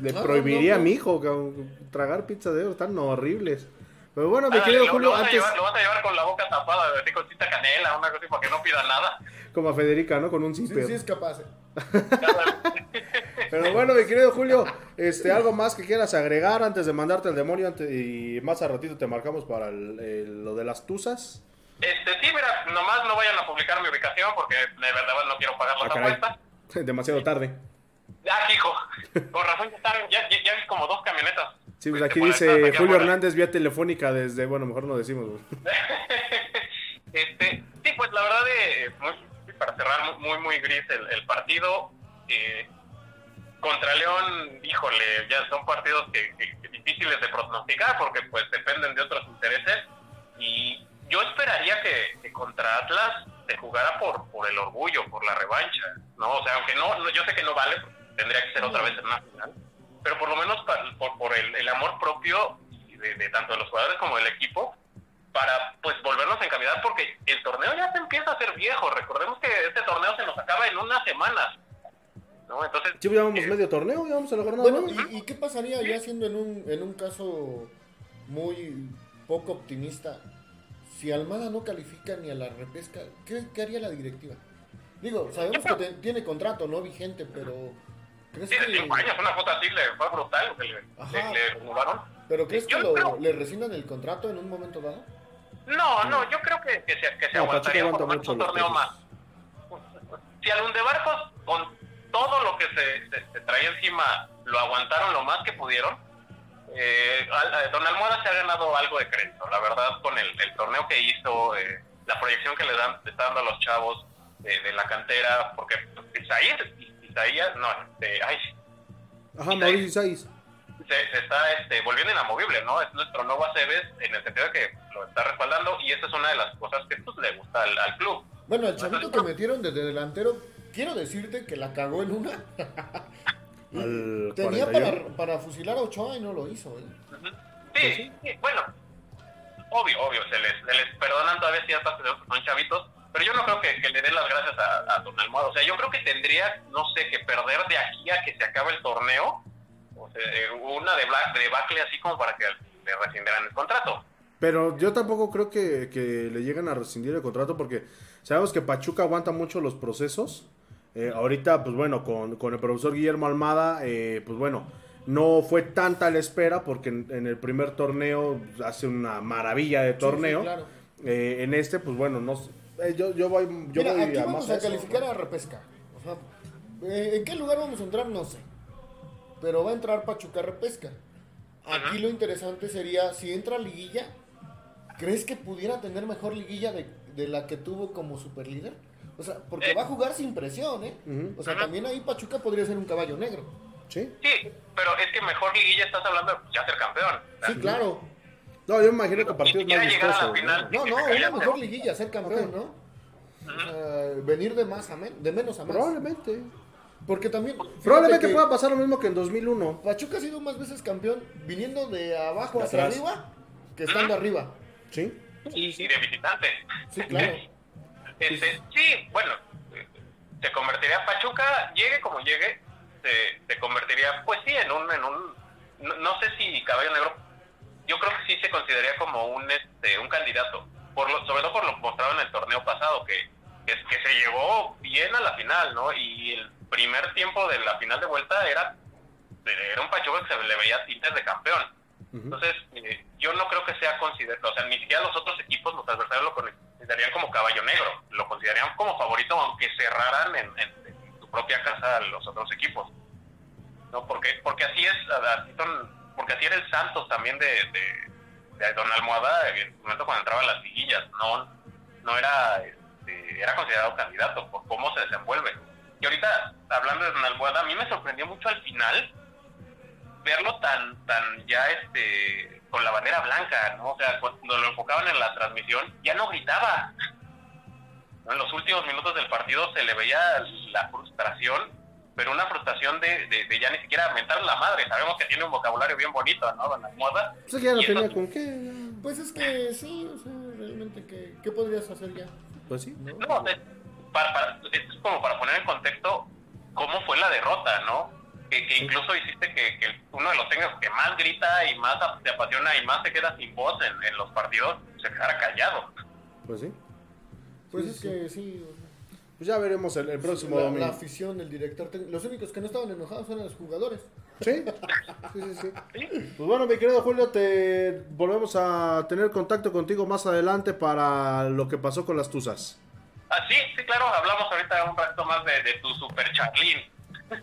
le- No, no, prohibiría no, a no. mi hijo que- tragar pizza de oro, están horribles. Pero bueno, mi Ah, querido lo, Julio, lo vas a antes, llevar, lo vas a llevar con la boca tapada, así con cita canela, una cosa así, para que no pida nada. como a Federica, ¿no? Con un Sí, zipper. sí es capaz. ¿eh? Pero bueno, mi querido Julio, este, algo más que quieras agregar antes de mandarte al demonio ante- y más a ratito te marcamos para el- el- lo de las tuzas. Este, sí, mira, nomás no vayan a publicar mi ubicación porque de verdad no quiero pagar Ah, las caray. apuestas. Demasiado tarde. Ah, hijo, con razón ya estaban, ya, ya, ya vi como dos camionetas. Sí, pues Este, aquí dice aquí Julio. Hernández vía telefónica desde, bueno, mejor no decimos. este, sí, pues la verdad, eh, muy, muy para cerrar muy, muy gris el, el partido. Eh, contra León, híjole, ya son partidos que, que- difíciles de pronosticar porque pues dependen de otros intereses. Y yo esperaría que, contra Atlas se jugara por, por el orgullo, por la revancha. ¿no? O sea, aunque no, no- yo sé que no vale, tendría que ser otra vez en una final. Pero por lo menos por, por el, amor propio de, de tanto de los jugadores como del equipo, para pues volvernos a encaminar porque el torneo ya se empieza a hacer viejo. Recordemos que este torneo se nos acaba en unas semanas. ¿No? Entonces, Sí, ya vamos eh, medio torneo, ya vamos a la jornada Bueno. ¿y, y qué pasaría ya siendo en un, en un caso muy poco optimista? Si Almada no califica ni a la repesca, ¿qué, qué haría la directiva? Digo, sabemos que te- tiene contrato no vigente, pero ¿crees sí, que, cinco años, una foto así le fue brutal lo que le, Ajá. le- le renovaron. pero ¿crees que lo- creo- le rescindan el contrato en un momento dado? No, no, yo creo que, que se, que se No, aguantaría por un torneo más. Si al Barcos, con todo lo que se, se- se traía encima, lo aguantaron lo más que pudieron, eh, eh, Don Almohada se ha ganado algo de crédito, la verdad, con el, el torneo que hizo, eh, la proyección que le dan, le está dando a los chavos de, de la cantera, porque Isaías, Isaías, no, este, ay, Ajá, Mauricio Isaías. se, se está este, volviendo inamovible, ¿no? Es nuestro nuevo Aceves en el sentido de que lo está respaldando y esa es una de las cosas que pues, le gusta al, al club. Bueno, el chavito que metieron desde delantero, quiero decirte que la cagó en una. Al Tenía 41. para, para fusilar a Ochoa y no lo hizo. ¿eh? Ujú. Sí, sí, bueno, obvio, obvio, se les, se les perdonan todavía ciertas cosas, son chavitos, pero yo no creo que, que le den las gracias a, a Don Almohada. O sea, yo creo que tendría, no sé, que perder de aquí a que se acabe el torneo, o sea, eh, una de, Black, de Bacle así como para que le rescindieran el contrato. Pero yo tampoco creo que, que le lleguen a rescindir el contrato porque sabemos que Pachuca aguanta mucho los procesos. Eh, ahorita, pues bueno, con, con el profesor Guillermo Almada, eh, pues bueno, no fue tanta la espera porque en, en el primer torneo hace una maravilla de torneo. Sí, sí, claro. Eh, en este, pues bueno, no sé. Eh, yo, yo voy, yo Mira, voy aquí a vamos más a eso, calificar a repesca. O sea, eh, ¿En qué lugar vamos a entrar? No sé. Pero va a entrar Pachuca repesca. Aquí lo interesante sería, si entra a liguilla, ¿crees que pudiera tener mejor liguilla de, de la que tuvo como superlíder? O sea, porque Eh. va a jugar sin presión, ¿eh? O sea, también ahí Pachuca podría ser un caballo negro. Sí. Sí, pero es que mejor liguilla estás hablando de ya ser campeón. Sí, claro. No, yo me imagino que partidos más vistosos. ¿no? No, una mejor liguilla, ser campeón. ¿no? Venir de más a men- de menos a más. Probablemente. Porque también. Probablemente que pueda pasar lo mismo que en 2001. Pachuca ha sido más veces campeón viniendo de abajo De hacia atrás. arriba que estando arriba. Sí. Y de visitante. Sí, claro. Este, sí, bueno, se convertiría Pachuca, llegue como llegue, se, se convertiría, pues sí, en un, en un, no, no sé si Caballo Negro, yo creo que sí se consideraría como un, este, un candidato, por lo, sobre todo por lo mostrado en el torneo pasado, que, que, que se llevó bien a la final, ¿no? Y el primer tiempo de la final de vuelta era, era un Pachuca que se le veía tintes de campeón. Entonces, eh, yo no creo que sea considerado, o sea, ni siquiera los otros equipos, los adversarios lo considerarían como caballo negro, lo considerarían como favorito, aunque cerraran en, su propia casa los otros equipos. ¿No? Porque, porque así es, así porque así era el Santos también de, de, Don Almohada en el momento cuando entraba las liguillas, no, no era, este, era considerado candidato por cómo se desenvuelve. Y ahorita, hablando de Don Almohada, a mí me sorprendió mucho al final verlo tan tan ya este con la bandera blanca, ¿no? O sea, cuando lo enfocaban en la transmisión, ya no gritaba. En los últimos minutos del partido se le veía la frustración, pero una frustración de, de, de ya ni siquiera mentar la madre. Sabemos que tiene un vocabulario bien bonito, ¿no? Don Almohada. Pues ya no tenía con qué. Pues es que sí, o sea, realmente, ¿qué, qué podrías hacer ya? Pues sí. ¿No? No, es, para, para- es como para poner en contexto cómo fue la derrota, ¿no? Que, que incluso hiciste que, que uno de los técnicos que más grita y más se apasiona y más se queda sin voz en, en los partidos se quedara callado. Pues sí. Pues Sí, es sí. que sí. o sea, Pues ya veremos el, el próximo la, domingo. la afición, el director técnico. Los únicos que no estaban enojados eran los jugadores. Sí, sí, sí, sí. Pues bueno, mi querido Julio, te volvemos a tener contacto contigo más adelante para lo que pasó con las Tuzas. Ah, sí, sí, claro, hablamos ahorita un rato más de, de tu super charlín.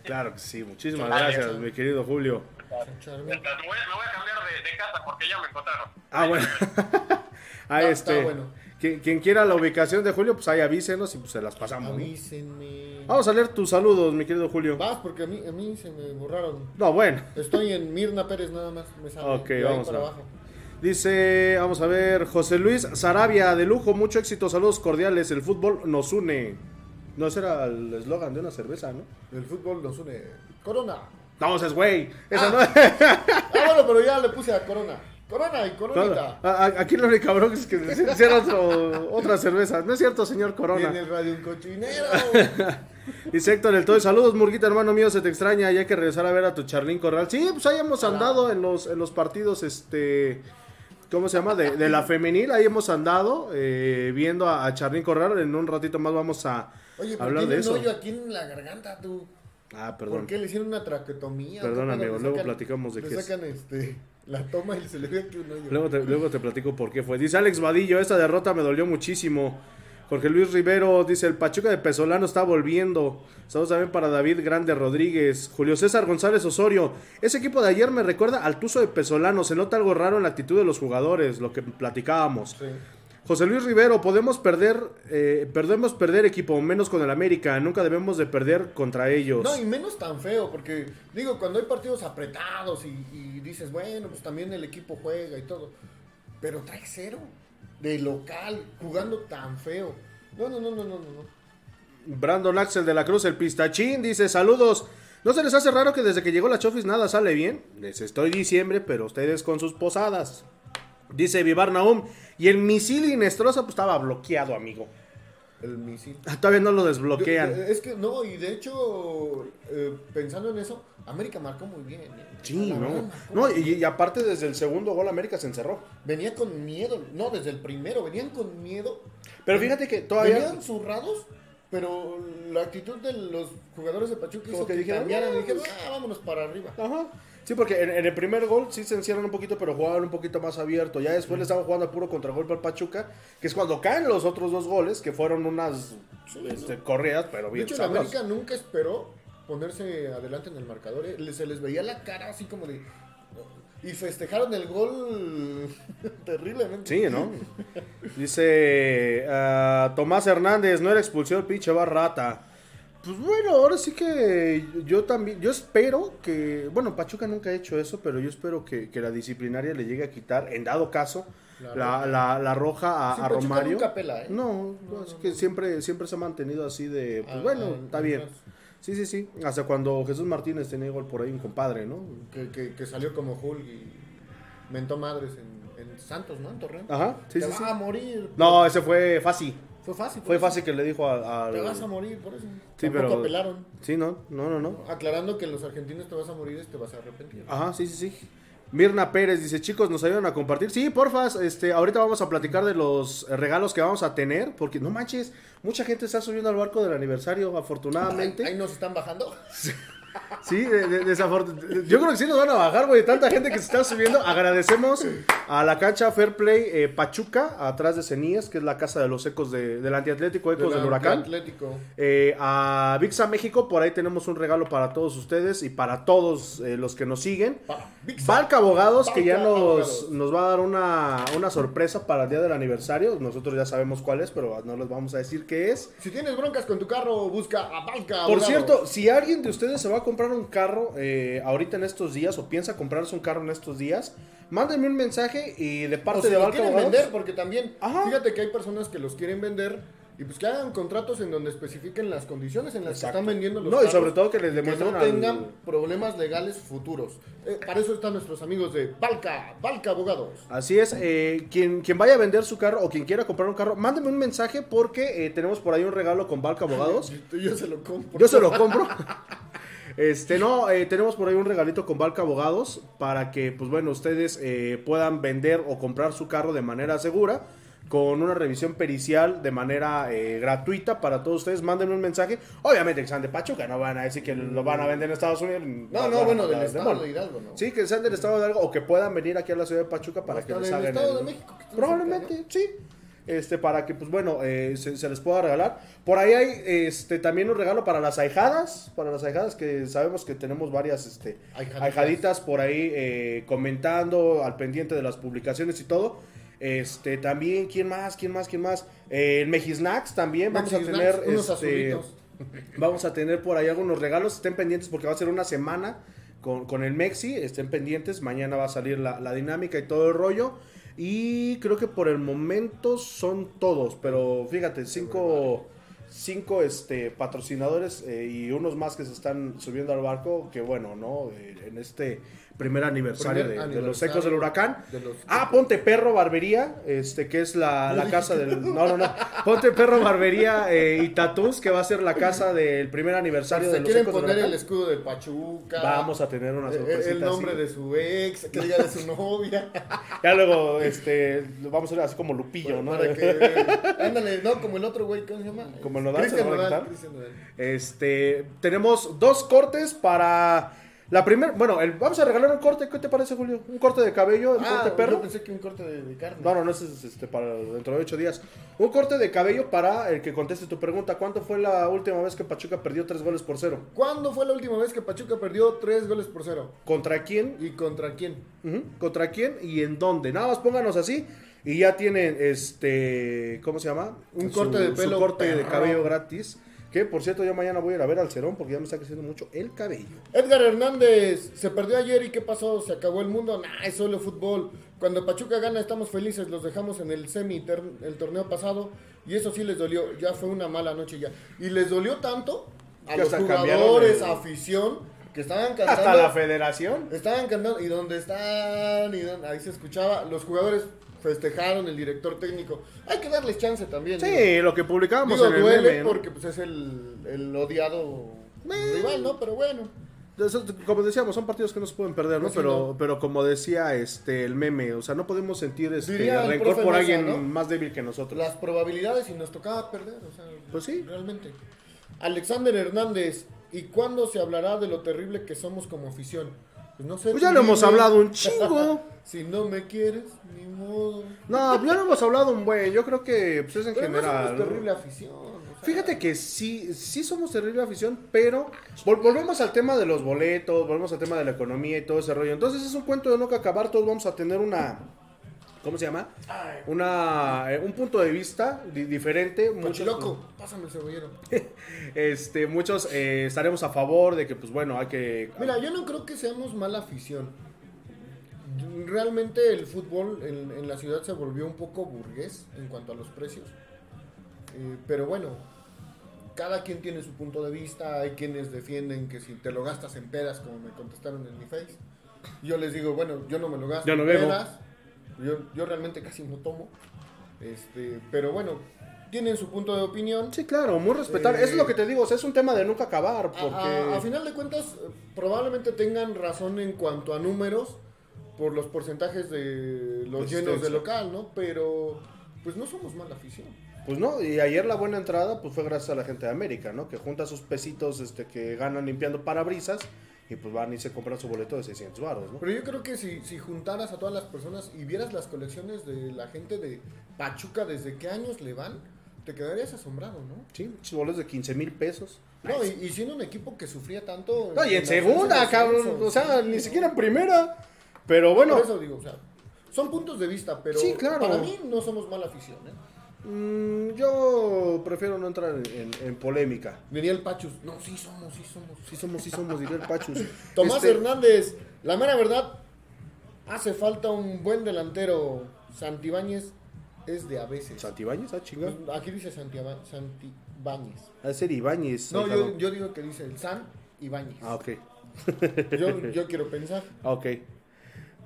Claro que sí, muchísimas Vale. gracias, mi querido Julio. Me voy, me voy a cambiar de, de casa porque ya me encontraron. Ah, bueno. ah, Está- este. está bueno. Quien, quien quiera la ubicación de Julio, pues ahí avísenos y pues se las pasamos. ¿no? Avísenme. Vamos a leer tus saludos, mi querido Julio. Vas, porque a mí, a mí se me borraron. No, bueno. Estoy en Mirna Pérez nada más. Me sale Ok, vamos para a- abajo. Dice, vamos a ver, José Luis Sarabia, de lujo, mucho éxito, saludos cordiales, el fútbol nos une. No, ese era el eslogan de una cerveza, ¿no? El fútbol nos une. Corona. No, ese es güey. Esa no Ah, bueno, pero ya le puse a Corona. Corona y Coronita. aquí lo único cabrón es que hiciera otro- otra cerveza. No es cierto, señor Corona. el radio un cochinero. Dice Héctor el Toy, saludos Murguita, hermano mío, se te extraña, ya hay que regresar a ver a tu Charlín Corral. Sí, pues ahí hemos andado en los, en los partidos, este, ¿cómo se llama? De, de la femenil, ahí hemos andado eh, viendo a, a Charlín Corral. En un ratito más vamos a Oye, pero hablar tiene de un hoyo aquí en la garganta, tú. Ah, ¿Por perdón. qué le hicieron una traquetomía? Perdón, amigo, luego platicamos de qué es. sacan este, la toma y se le ve aquí un hoyo. Luego te, luego te platico por qué fue. Dice Alex Vadillo, esta derrota me dolió muchísimo. Jorge Luis Rivero dice, el Pachuca de Pesolano está volviendo. Saludos también para David Grande Rodríguez. Julio César González Osorio. Ese equipo de ayer me recuerda al Tuzo de Pesolano. Se nota algo raro en la actitud de los jugadores, lo que platicábamos. Sí. José Luis Rivero, podemos perder, eh, podemos perder equipo, menos con el América. Nunca debemos de perder contra ellos. No, y menos tan feo, porque digo, cuando hay partidos apretados y, y dices, bueno, pues también el equipo juega y todo, pero trae cero de local, jugando tan feo. No, no, no, no, no. no. Brandon Axel de la Cruz, el pistachín, dice saludos. ¿No se les hace raro que desde que llegó la Chofis nada sale bien? Les estoy diciembre, pero ustedes con sus posadas. Dice Vivar Naum. Y el misil Inestrosa pues estaba bloqueado, amigo. El misil. Todavía no lo De- desbloquean. de- Es que no, y de hecho, eh, pensando en eso, América marcó muy bien. ¿eh? Sí, no. No, y, aparte desde el segundo gol América se encerró. Venía con miedo, no, desde el primero, venían con miedo. Pero fíjate que todavía... Venían zurrados, pero la actitud de los jugadores de Pachuca hizo que que, dijeron, "Ah, dijeron, ah, vámonos para arriba. Ajá. Sí, porque en, en el primer gol sí se encierran un poquito, pero jugaban un poquito más abierto. Ya después le estaban jugando a puro contragolpe al Pachuca, que es cuando caen los otros dos goles, que fueron unas este, corridas, pero De bien hecho, el. América nunca esperó ponerse adelante en el marcador. ¿eh? Se les veía la cara así como de... Y festejaron el gol terriblemente. Sí, ¿no? Dice ah, Tomás Hernández, no era expulsión, pinche barrata. Pues bueno, ahora sí que yo también, yo espero que, bueno, Pachuca nunca ha hecho eso, pero yo espero que, que la disciplinaria le llegue a quitar, en dado caso, La la, roja. la, la roja a, Sí, a Romario. nunca pela, ¿eh? No, no, es que siempre, siempre se ha mantenido así de, pues Ah, bueno, ah, está bien. atrás. Sí, sí, sí. Hasta cuando Jesús Martínez tenía gol por ahí, un compadre, ¿no? Que, que- que salió como Hulk y mentó madres en, en Santos, ¿no? En Torreón. Ajá, sí, Te sí, vas sí. a morir. No, ese fue fácil. Fue fácil. Fue eso. fácil que le dijo a- al... Te vas a morir, por eso. Sí, Tampoco pero- apelaron. Sí, no, no, no, no. Aclarando que los argentinos te vas a morir y te vas a arrepentir. Ajá, sí, sí, sí. Mirna Pérez dice, chicos, ¿nos ayudan a compartir? Sí, porfas, este, ahorita vamos a platicar de los regalos que vamos a tener, porque no manches, mucha gente está subiendo al barco del aniversario, afortunadamente. Ahí, ahí nos están bajando. Sí, de- de- desafortun- Yo creo que sí nos van a bajar, güey. Tanta gente que se está subiendo. Agradecemos a la cancha Fair Play eh, Pachuca, atrás de Cenías, que es la casa de los ecos de- del antiatlético, ecos del Del huracán. Eh, a VIXA México, por ahí tenemos un regalo para todos ustedes y para todos eh, los que nos siguen. Valca Abogados, que ya nos, nos va a dar una, una sorpresa para el día del aniversario. Nosotros ya sabemos cuál es, pero no les vamos a decir qué es. Si tienes broncas con tu carro, busca a Valca. Por Abogados. cierto, si alguien de ustedes se va a comprar un carro eh, ahorita en estos días o piensa comprarse un carro en estos días, mándenme un mensaje y de o parte si de Valca quieren Abogados. vender, porque también, Ajá. fíjate que hay personas que los quieren vender y pues que hagan contratos en donde especifiquen las condiciones en las Exacto. que están vendiendo los No, y sobre todo que les demuestren no al- tengan problemas legales futuros. Eh, para eso están nuestros amigos de Valca, Valca Abogados. Así es, eh, quien, quien vaya a vender su carro o quien quiera comprar un carro, mándenme un mensaje porque eh, tenemos por ahí un regalo con Valca Abogados. Yo, yo se lo compro. Yo se lo compro. Este, no, eh, tenemos por ahí un regalito con Valca Abogados para que, pues bueno, ustedes eh, puedan vender o comprar su carro de manera segura con una revisión pericial de manera eh, gratuita para todos ustedes. Mándenme un mensaje. Obviamente que sean de Pachuca, no van a decir que lo van a vender en Estados Unidos. No, no, bueno, del estado de Hidalgo, ¿no? Sí, que sean del estado de algo o que puedan venir aquí a la ciudad de Pachuca para que les hagan Estado el- de México, Probablemente, sí. Este, para que, pues bueno, eh, se, se les pueda regalar. Por ahí hay este, también un regalo para las ahijadas. Para las ahijadas que sabemos que tenemos varias este, Ahijaditas. ahijaditas por ahí eh, comentando al pendiente de las publicaciones y todo. Este, también, ¿quién más? ¿Quién más? ¿Quién más? Eh, el Mejisnacks también. Vamos a tener. Unos este. Vamos a tener por ahí algunos regalos. Estén pendientes porque va a ser una semana con, con el Mexi. Estén pendientes. Mañana va a salir la, la dinámica y todo el rollo. Y creo que por el momento son todos. Pero fíjate, cinco, cinco este, patrocinadores eh, y unos más que se están subiendo al barco. Que bueno, ¿no? Eh, en este primer aniversario, Primer de, de los ecos del huracán. de los- Ah, Ponte Perro Barbería, este, que es la, la casa del... No, no, no. Ponte Perro Barbería eh, y Tatús, que va a ser la casa del primer aniversario de los quieren ecos del poner el huracán. escudo de Pachuca. Vamos a tener una eh, sorpresita El nombre así. de su ex, que diga de su novia. Ya luego, este, vamos a hacer así como Lupillo, ¿no? Para que. Ándale, no, como el otro güey, ¿cómo se llama? Como el Nodal. Cristian Nodal. Este, tenemos dos cortes para... La primera, bueno, el- vamos a regalar un corte, ¿qué te parece, Julio? Un corte de cabello, el Ah, corte perro. yo pensé que un corte de, de carne. No, no, no, es este, para dentro de ocho días. Un corte de cabello para el que conteste tu pregunta. ¿Cuánto fue la última vez que Pachuca perdió tres goles por cero? ¿Cuándo fue la última vez que Pachuca perdió tres goles por cero? ¿Contra quién? ¿Y contra quién? Ujú, ¿Contra quién y en dónde? Nada más pónganos así y ya tienen este, ¿cómo se llama? Un corte de pelo Su corte de perrón. cabello gratis. Que por cierto, yo mañana voy a ir a ver al Cerón porque ya me está creciendo mucho el cabello. Edgar Hernández, se perdió ayer y ¿qué pasó? ¿Se acabó el mundo? Nah, es solo fútbol. Cuando Pachuca gana estamos felices, los dejamos en el semi el torneo pasado y eso sí les dolió, ya fue una mala noche ya. Y les dolió tanto a los jugadores, afición, que estaban cantando. Hasta la federación. Estaban cantando, ¿y dónde están? ¿Y dónde? Ahí se escuchaba, los jugadores festejaron, el director técnico. Hay que darles chance también. digo. Sí, lo que publicábamos en el duele meme, ¿no? porque pues, es el, el odiado Eh. rival, ¿no? Pero bueno. Como decíamos, son partidos que no se pueden perder, ¿no? Sí, pero, no. pero como decía este el meme, o sea, no podemos sentir este Diría el rencor por Mesa, alguien ¿no? más débil que nosotros. Las probabilidades y nos tocaba perder, o sea, Pues sí. realmente. Alexander Hernández, ¿y cuándo se hablará de lo terrible que somos como afición? Pues no sé. Pues ya lo hemos hablado un chingo. si no me quieres, ni modo. No, ya lo hemos hablado un buen. Yo creo que pues, es en Pero no general. somos terrible afición. o sea, Fíjate que sí, sí somos terrible afición, pero vol- volvemos al tema de los boletos, volvemos al tema de la economía y todo ese rollo. Entonces es un cuento de no que acabar, todos vamos a tener una, ¿cómo se llama? Una, eh, un punto de vista di- diferente. Muchos, Cochiloco, pásame el cebollero. este, muchos eh, estaremos a favor de que, pues bueno, hay que... Mira, yo no creo que seamos mala afición. Realmente el fútbol en, en la ciudad se volvió un poco burgués en cuanto a los precios. Eh, pero bueno, cada quien tiene su punto de vista. Hay quienes defienden que si te lo gastas en pedas, como me contestaron en mi face. Yo les digo, bueno, yo no me lo gasto Yo no en pedas. Yo, yo realmente casi no tomo. Este, pero bueno, tienen su punto de opinión. Sí, claro, muy respetable. Eh, Eso es lo que te digo, o sea, es un tema de nunca acabar, A- porque... A, a final de cuentas, probablemente tengan razón en cuanto a números por los porcentajes de los llenos Asistencia. de local, ¿no? Pero, pues no somos mala afición. Pues no, y ayer la buena entrada pues fue gracias a la gente de América, ¿no? Que junta sus pesitos este, que ganan limpiando parabrisas y pues van y se compran su boleto de 600 baros, ¿no? Pero yo creo que si, si juntaras a todas las personas y vieras las colecciones de la gente de Pachuca, desde qué años le van, te quedarías asombrado, ¿no? Sí, boletos de 15 mil pesos. No, y, y siendo un equipo que sufría tanto. No, y en segunda, cabrón, o sea, ni siquiera en primera. Pero bueno, Por eso digo, o sea, son puntos de vista, pero Sí, claro. para mí no somos mala afición, ¿eh? Mm, yo prefiero no entrar en, en- en polémica. Diría el Pachus, no, sí somos, sí somos. Sí somos, sí somos, diría el Pachus. Tomás Este, Hernández, la mera verdad, hace falta un buen delantero. Santibáñez es de a veces. ¿Santibáñez? Ah, chinga. Aquí dice Santiaba- Santibáñez. Ha de ser Ibáñez. No, yo digo que dice el San Ibáñez. Ah, ok. Yo, yo quiero pensar. Ah, ok.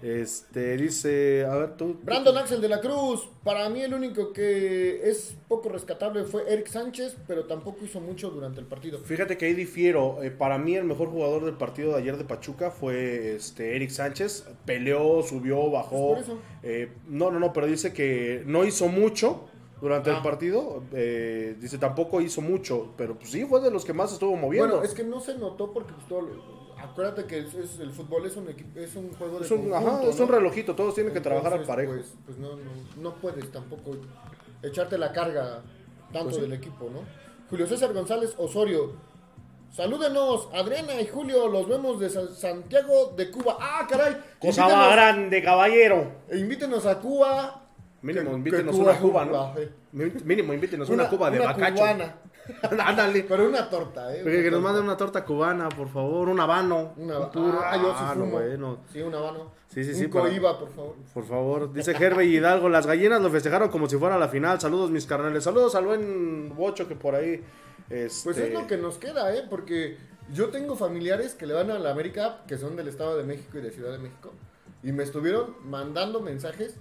Este, dice, a ver tú. Brandon Axel de la Cruz, para mí el único que es poco rescatable fue Eric Sánchez, pero tampoco hizo mucho durante el partido. Fíjate que ahí difiero. Eh, para mí el mejor jugador del partido de ayer de Pachuca fue este Eric Sánchez. Peleó, subió, bajó. Pues por eso. Eh, no, no, no, pero dice que no hizo mucho durante el Ah. partido. Eh, dice tampoco hizo mucho, pero pues sí fue de los que más estuvo moviendo. Bueno, es que no se notó porque pues, todo acuérdate que es- es- el fútbol es un equipo, es un juego de Es un, ajá, es un relojito, todos tienen que trabajar al Entonces, parejo. Pues, pues no, no, no puedes tampoco echarte la carga tanto Pues sí. del equipo, ¿no? Julio César González Osorio. Salúdenos, Adriana y Julio, los vemos de Sa- Santiago de Cuba. ¡Ah, caray! Cosa grande, caballero. e invítenos a Cuba Mínimo, invítenos que una Cuba, cuba, ¿no? eh. Mínimo, invítenos una, cuba de una bacacho. cubana, Ándale. pero una torta, ¿eh? Que, que Una nos manden una torta cubana, por favor. Un habano. Una, un puro. ah, yo sí Ah, fumo. bueno. Sí, un habano. Sí, sí, un sí, para- coiba, por favor. Por favor, dice Herbe Hidalgo, las gallinas lo festejaron como si fuera la final. Saludos mis carnales, saludos al buen Bocho que por ahí. Este... Pues es lo que nos queda, ¿eh? Porque yo tengo familiares que le van a la América, que son del Estado de México y de Ciudad de México, y me estuvieron mandando mensajes,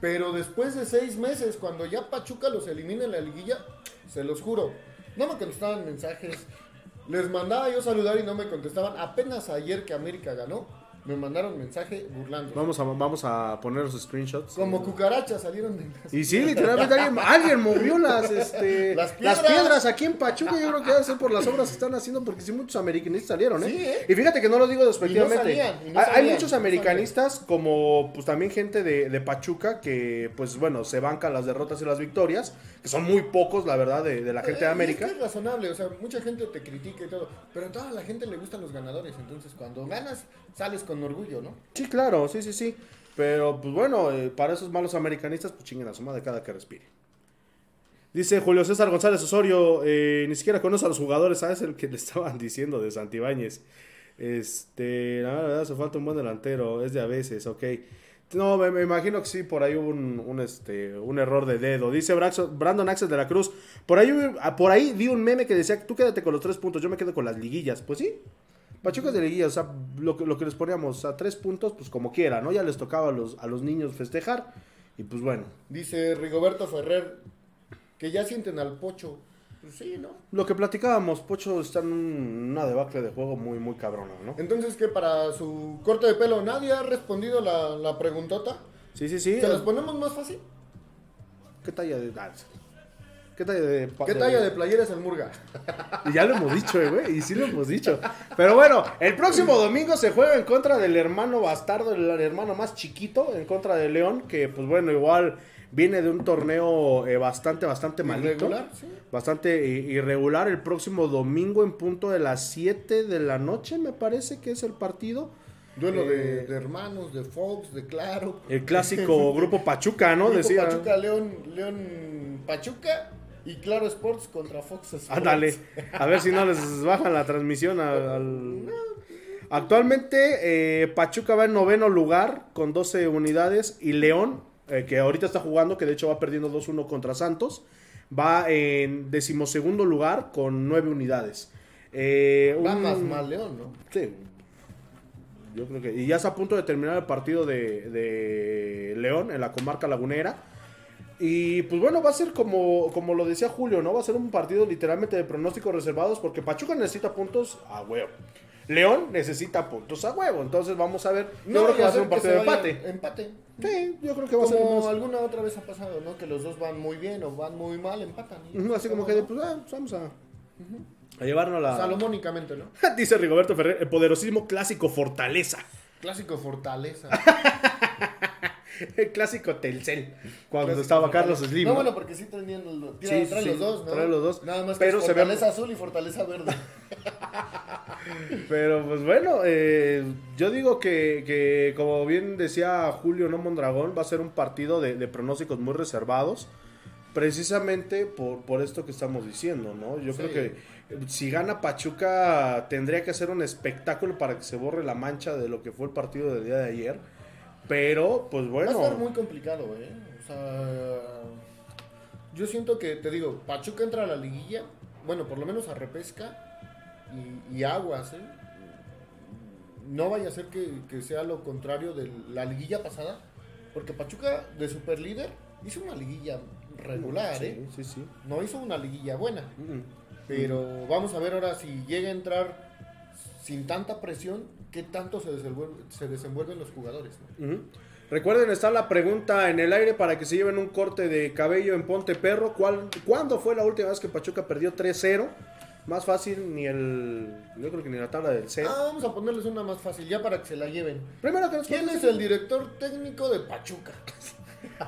pero después de seis meses, cuando ya Pachuca los elimina en la liguilla, se los juro, no me contestaban mensajes, les mandaba yo saludar y no me contestaban. Apenas ayer que América ganó, me mandaron mensaje burlando. Vamos a, vamos a poner los screenshots. Como cucarachas salieron de Y sí, literalmente alguien, alguien movió las, este, Las las, piedras. piedras. aquí en Pachuca. Yo creo que debe ser por las obras que están haciendo, porque sí, muchos americanistas salieron, ¿eh? Sí, ¿eh? Y fíjate que no lo digo despectivamente. salían, y no hay, salían, muchos no americanistas, como pues también gente de, de Pachuca, que pues bueno, se bancan las derrotas y las victorias, que son muy pocos, la verdad, de, de la gente de Eh, América. Es, que es razonable, o sea, mucha gente te critica y todo, pero a toda la gente le gustan los ganadores, entonces cuando ganas sales con orgullo, ¿no? Sí, claro, sí, sí, sí. Pero, pues bueno, eh, para esos malos americanistas, pues chinguen a su madre cada que respire. Dice Julio César González Osorio, eh, ni siquiera conoce a los jugadores, ¿sabes el que le estaban diciendo de Santibáñez? Este, la verdad, hace falta un buen delantero, es de a veces, ok. No, me, imagino que sí, por ahí hubo un, un, este, un error de dedo. Dice Braxo- Brandon Axel de la Cruz, por ahí, hubo- por ahí vi un meme que decía, tú quédate con los tres puntos, yo me quedo con las liguillas. Pues sí, Pachuca es de liguilla, o sea, lo que, lo que les poníamos a tres puntos, pues como quiera, ¿no? Ya les tocaba a los, a los niños festejar. Y pues bueno, Dice Rigoberto Ferrer que ya sienten al pocho. Pues sí, ¿no? lo que platicábamos, Pocho está en un- una debacle de juego muy, muy cabrona, ¿no? Entonces, que para su corte de pelo nadie ha respondido la, la preguntota. Sí, sí, sí. ¿Se las ponemos más fácil? ¿Qué talla de... ah, ¿Qué talla de... ¿Qué talla de playera es el Murga? Y ya lo hemos dicho, eh, güey, y sí lo hemos dicho. Pero bueno, el próximo domingo se juega en contra del hermano bastardo, el hermano más chiquito, en contra de León, que pues bueno, igual viene de un torneo eh, bastante, bastante malito. Irregular, sí. Bastante irregular. El próximo domingo en punto de las 7 de la noche, me parece que es el partido. Duelo Eh, de, de hermanos, de Fox, de Claro. El clásico grupo Pachuca, ¿no? Grupo Decía. Pachuca, León, León Pachuca y Claro Sports contra Fox Sports. Ándale, a ver si no les bajan la transmisión al... al- Actualmente eh, Pachuca va en noveno lugar con 12 unidades y León, eh, que ahorita está jugando, que de hecho va perdiendo 2-1 contra Santos, va en decimosegundo lugar con 9 unidades. Eh, Va un- más mal León, ¿no? Sí. Yo creo que. Y ya está a punto de terminar el partido de, de León en la comarca lagunera. Y pues bueno, va a ser como, como lo decía Julio, ¿no? Va a ser un partido literalmente de pronósticos reservados porque Pachuca necesita puntos a huevo. León necesita puntos a huevo. Entonces vamos a ver. Yo creo que va a ser un partido de empate. Empate. Sí, yo creo que va a ser Como más- alguna otra vez ha pasado, ¿no? Que los dos van muy bien o van muy mal, empatan. Y Así como que, pues, ah, pues, vamos a, a llevarnos la. Salomónicamente, ¿no? Dice Rigoberto Ferrer, el poderosísimo clásico Fortaleza. Clásico Fortaleza. El clásico Telcel. Cuando Clásico estaba. Carlos Slim. No, ¿no? bueno, porque sí traían los, Sí, traen sí, los dos, ¿no? traen los dos. Nada más Pero que se ve- Fortaleza azul y Fortaleza verde. Pero pues bueno, eh, yo digo que, que, como bien decía Julio No Mondragón, va a ser un partido de, de pronósticos muy reservados. Precisamente por, por esto que estamos diciendo, ¿no? Yo Sí. creo que eh, si gana Pachuca tendría que hacer un espectáculo para que se borre la mancha de lo que fue el partido del día de ayer. Pero, pues Va a estar bueno, muy complicado, ¿eh? O sea, yo siento que, te digo, Pachuca entra a la liguilla, bueno, por lo menos a repesca y, y aguas, ¿eh? No vaya a ser que, que sea lo contrario de la liguilla pasada, porque Pachuca de superlíder hizo una liguilla regular, ¿eh? sí, sí. No hizo una liguilla buena, pero vamos a ver ahora si llega a entrar sin tanta presión, qué tanto se desenvuelve- se desenvuelven los jugadores, ¿no? Recuerden, está la pregunta en el aire para que se lleven un corte de cabello en Ponte Perro. ¿Cuál, ¿Cuándo fue la última vez que Pachuca perdió 3-0? Más fácil ni el... Yo creo que ni la tabla del 0. Ah, vamos a ponerles una más fácil, ya para que se la lleven. Primero que nos ¿Quién es el director técnico de Pachuca?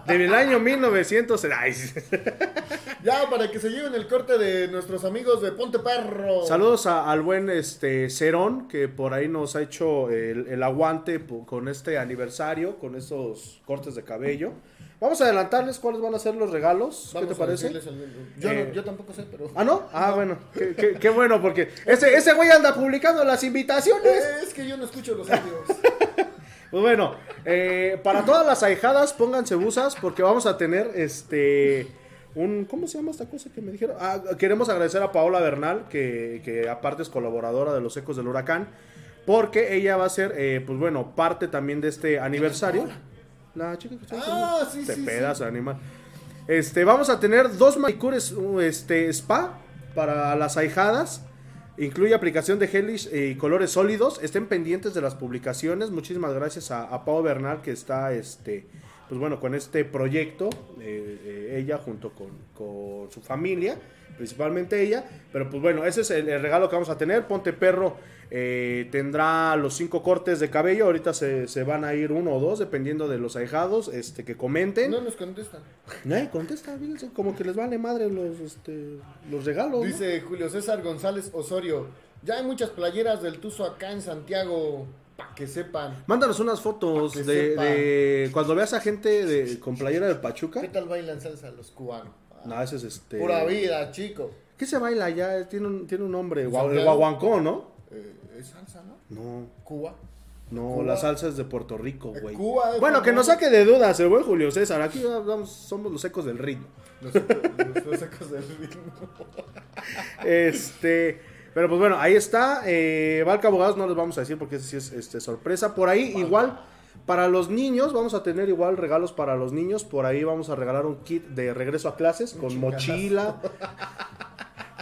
Del año 1900... Ay, Ya, para que se lleven el corte de nuestros amigos de Ponte Perro. Saludos a- al buen este Cerón, que por ahí nos ha hecho el, el aguante con este aniversario, con esos cortes de cabello. Vamos a adelantarles cuáles van a ser los regalos. Vamos ¿Qué te parece? decirles el- Yo, Eh, no- yo tampoco sé, pero... Ah, ¿no? Ah, bueno. Qué, qué- qué bueno, porque ese, ese güey anda publicando las invitaciones. Es que yo no escucho los audios. Pues bueno, eh, para todas las ahijadas, pónganse busas porque vamos a tener este un ¿cómo se llama esta cosa que me dijeron? Ah, queremos agradecer a Paola Bernal, que, que aparte es colaboradora de los Ecos del Huracán, porque ella va a ser, eh, pues bueno, parte también de este aniversario. La chica que está Ah, sí, Te sí, pedas, animal. Este, vamos a tener dos manicures este, spa para las ahijadas. Incluye aplicación de gelish y colores sólidos. Estén pendientes de las publicaciones. Muchísimas gracias a, a Pau Bernal que está, este, pues bueno, con este proyecto. eh, eh, ella junto con, con su familia, principalmente ella. Pero pues bueno, ese es el, el regalo que vamos a tener. Ponte Perro eh, tendrá los cinco cortes de cabello. Ahorita se, se van a ir uno o dos, dependiendo de los ahijados este, que comenten. No nos contestan. Eh, contesta, fíjense, como que les vale madre los, este, los regalos. ¿no? Dice Julio César González Osorio. Ya hay muchas playeras del Tuzo acá en Santiago. Pa' que sepan. Mándanos unas fotos de, de cuando veas a gente de, con playera del Pachuca. ¿Qué tal bailan salsa los cubanos? Ah, No, ese es este. Pura vida, chico. ¿Qué se baila allá? Tiene un, tiene un nombre. El guaguancó, ¿no? Eh, ¿Es salsa, no? No, Cuba. no, Cuba. la salsa es de Puerto Rico, Eh, güey. Cuba es Bueno, que nos famoso. saque de dudas el buen Julio César. Aquí vamos, somos los ecos del ritmo. Los, los, los ecos del ritmo. Este, pero pues bueno, ahí está. Eh, Valca Abogados no les vamos a decir porque ese sí es este, sorpresa. Por ahí, igual, para los niños, vamos a tener igual regalos para los niños. Por ahí vamos a regalar un kit de regreso a clases con mochila.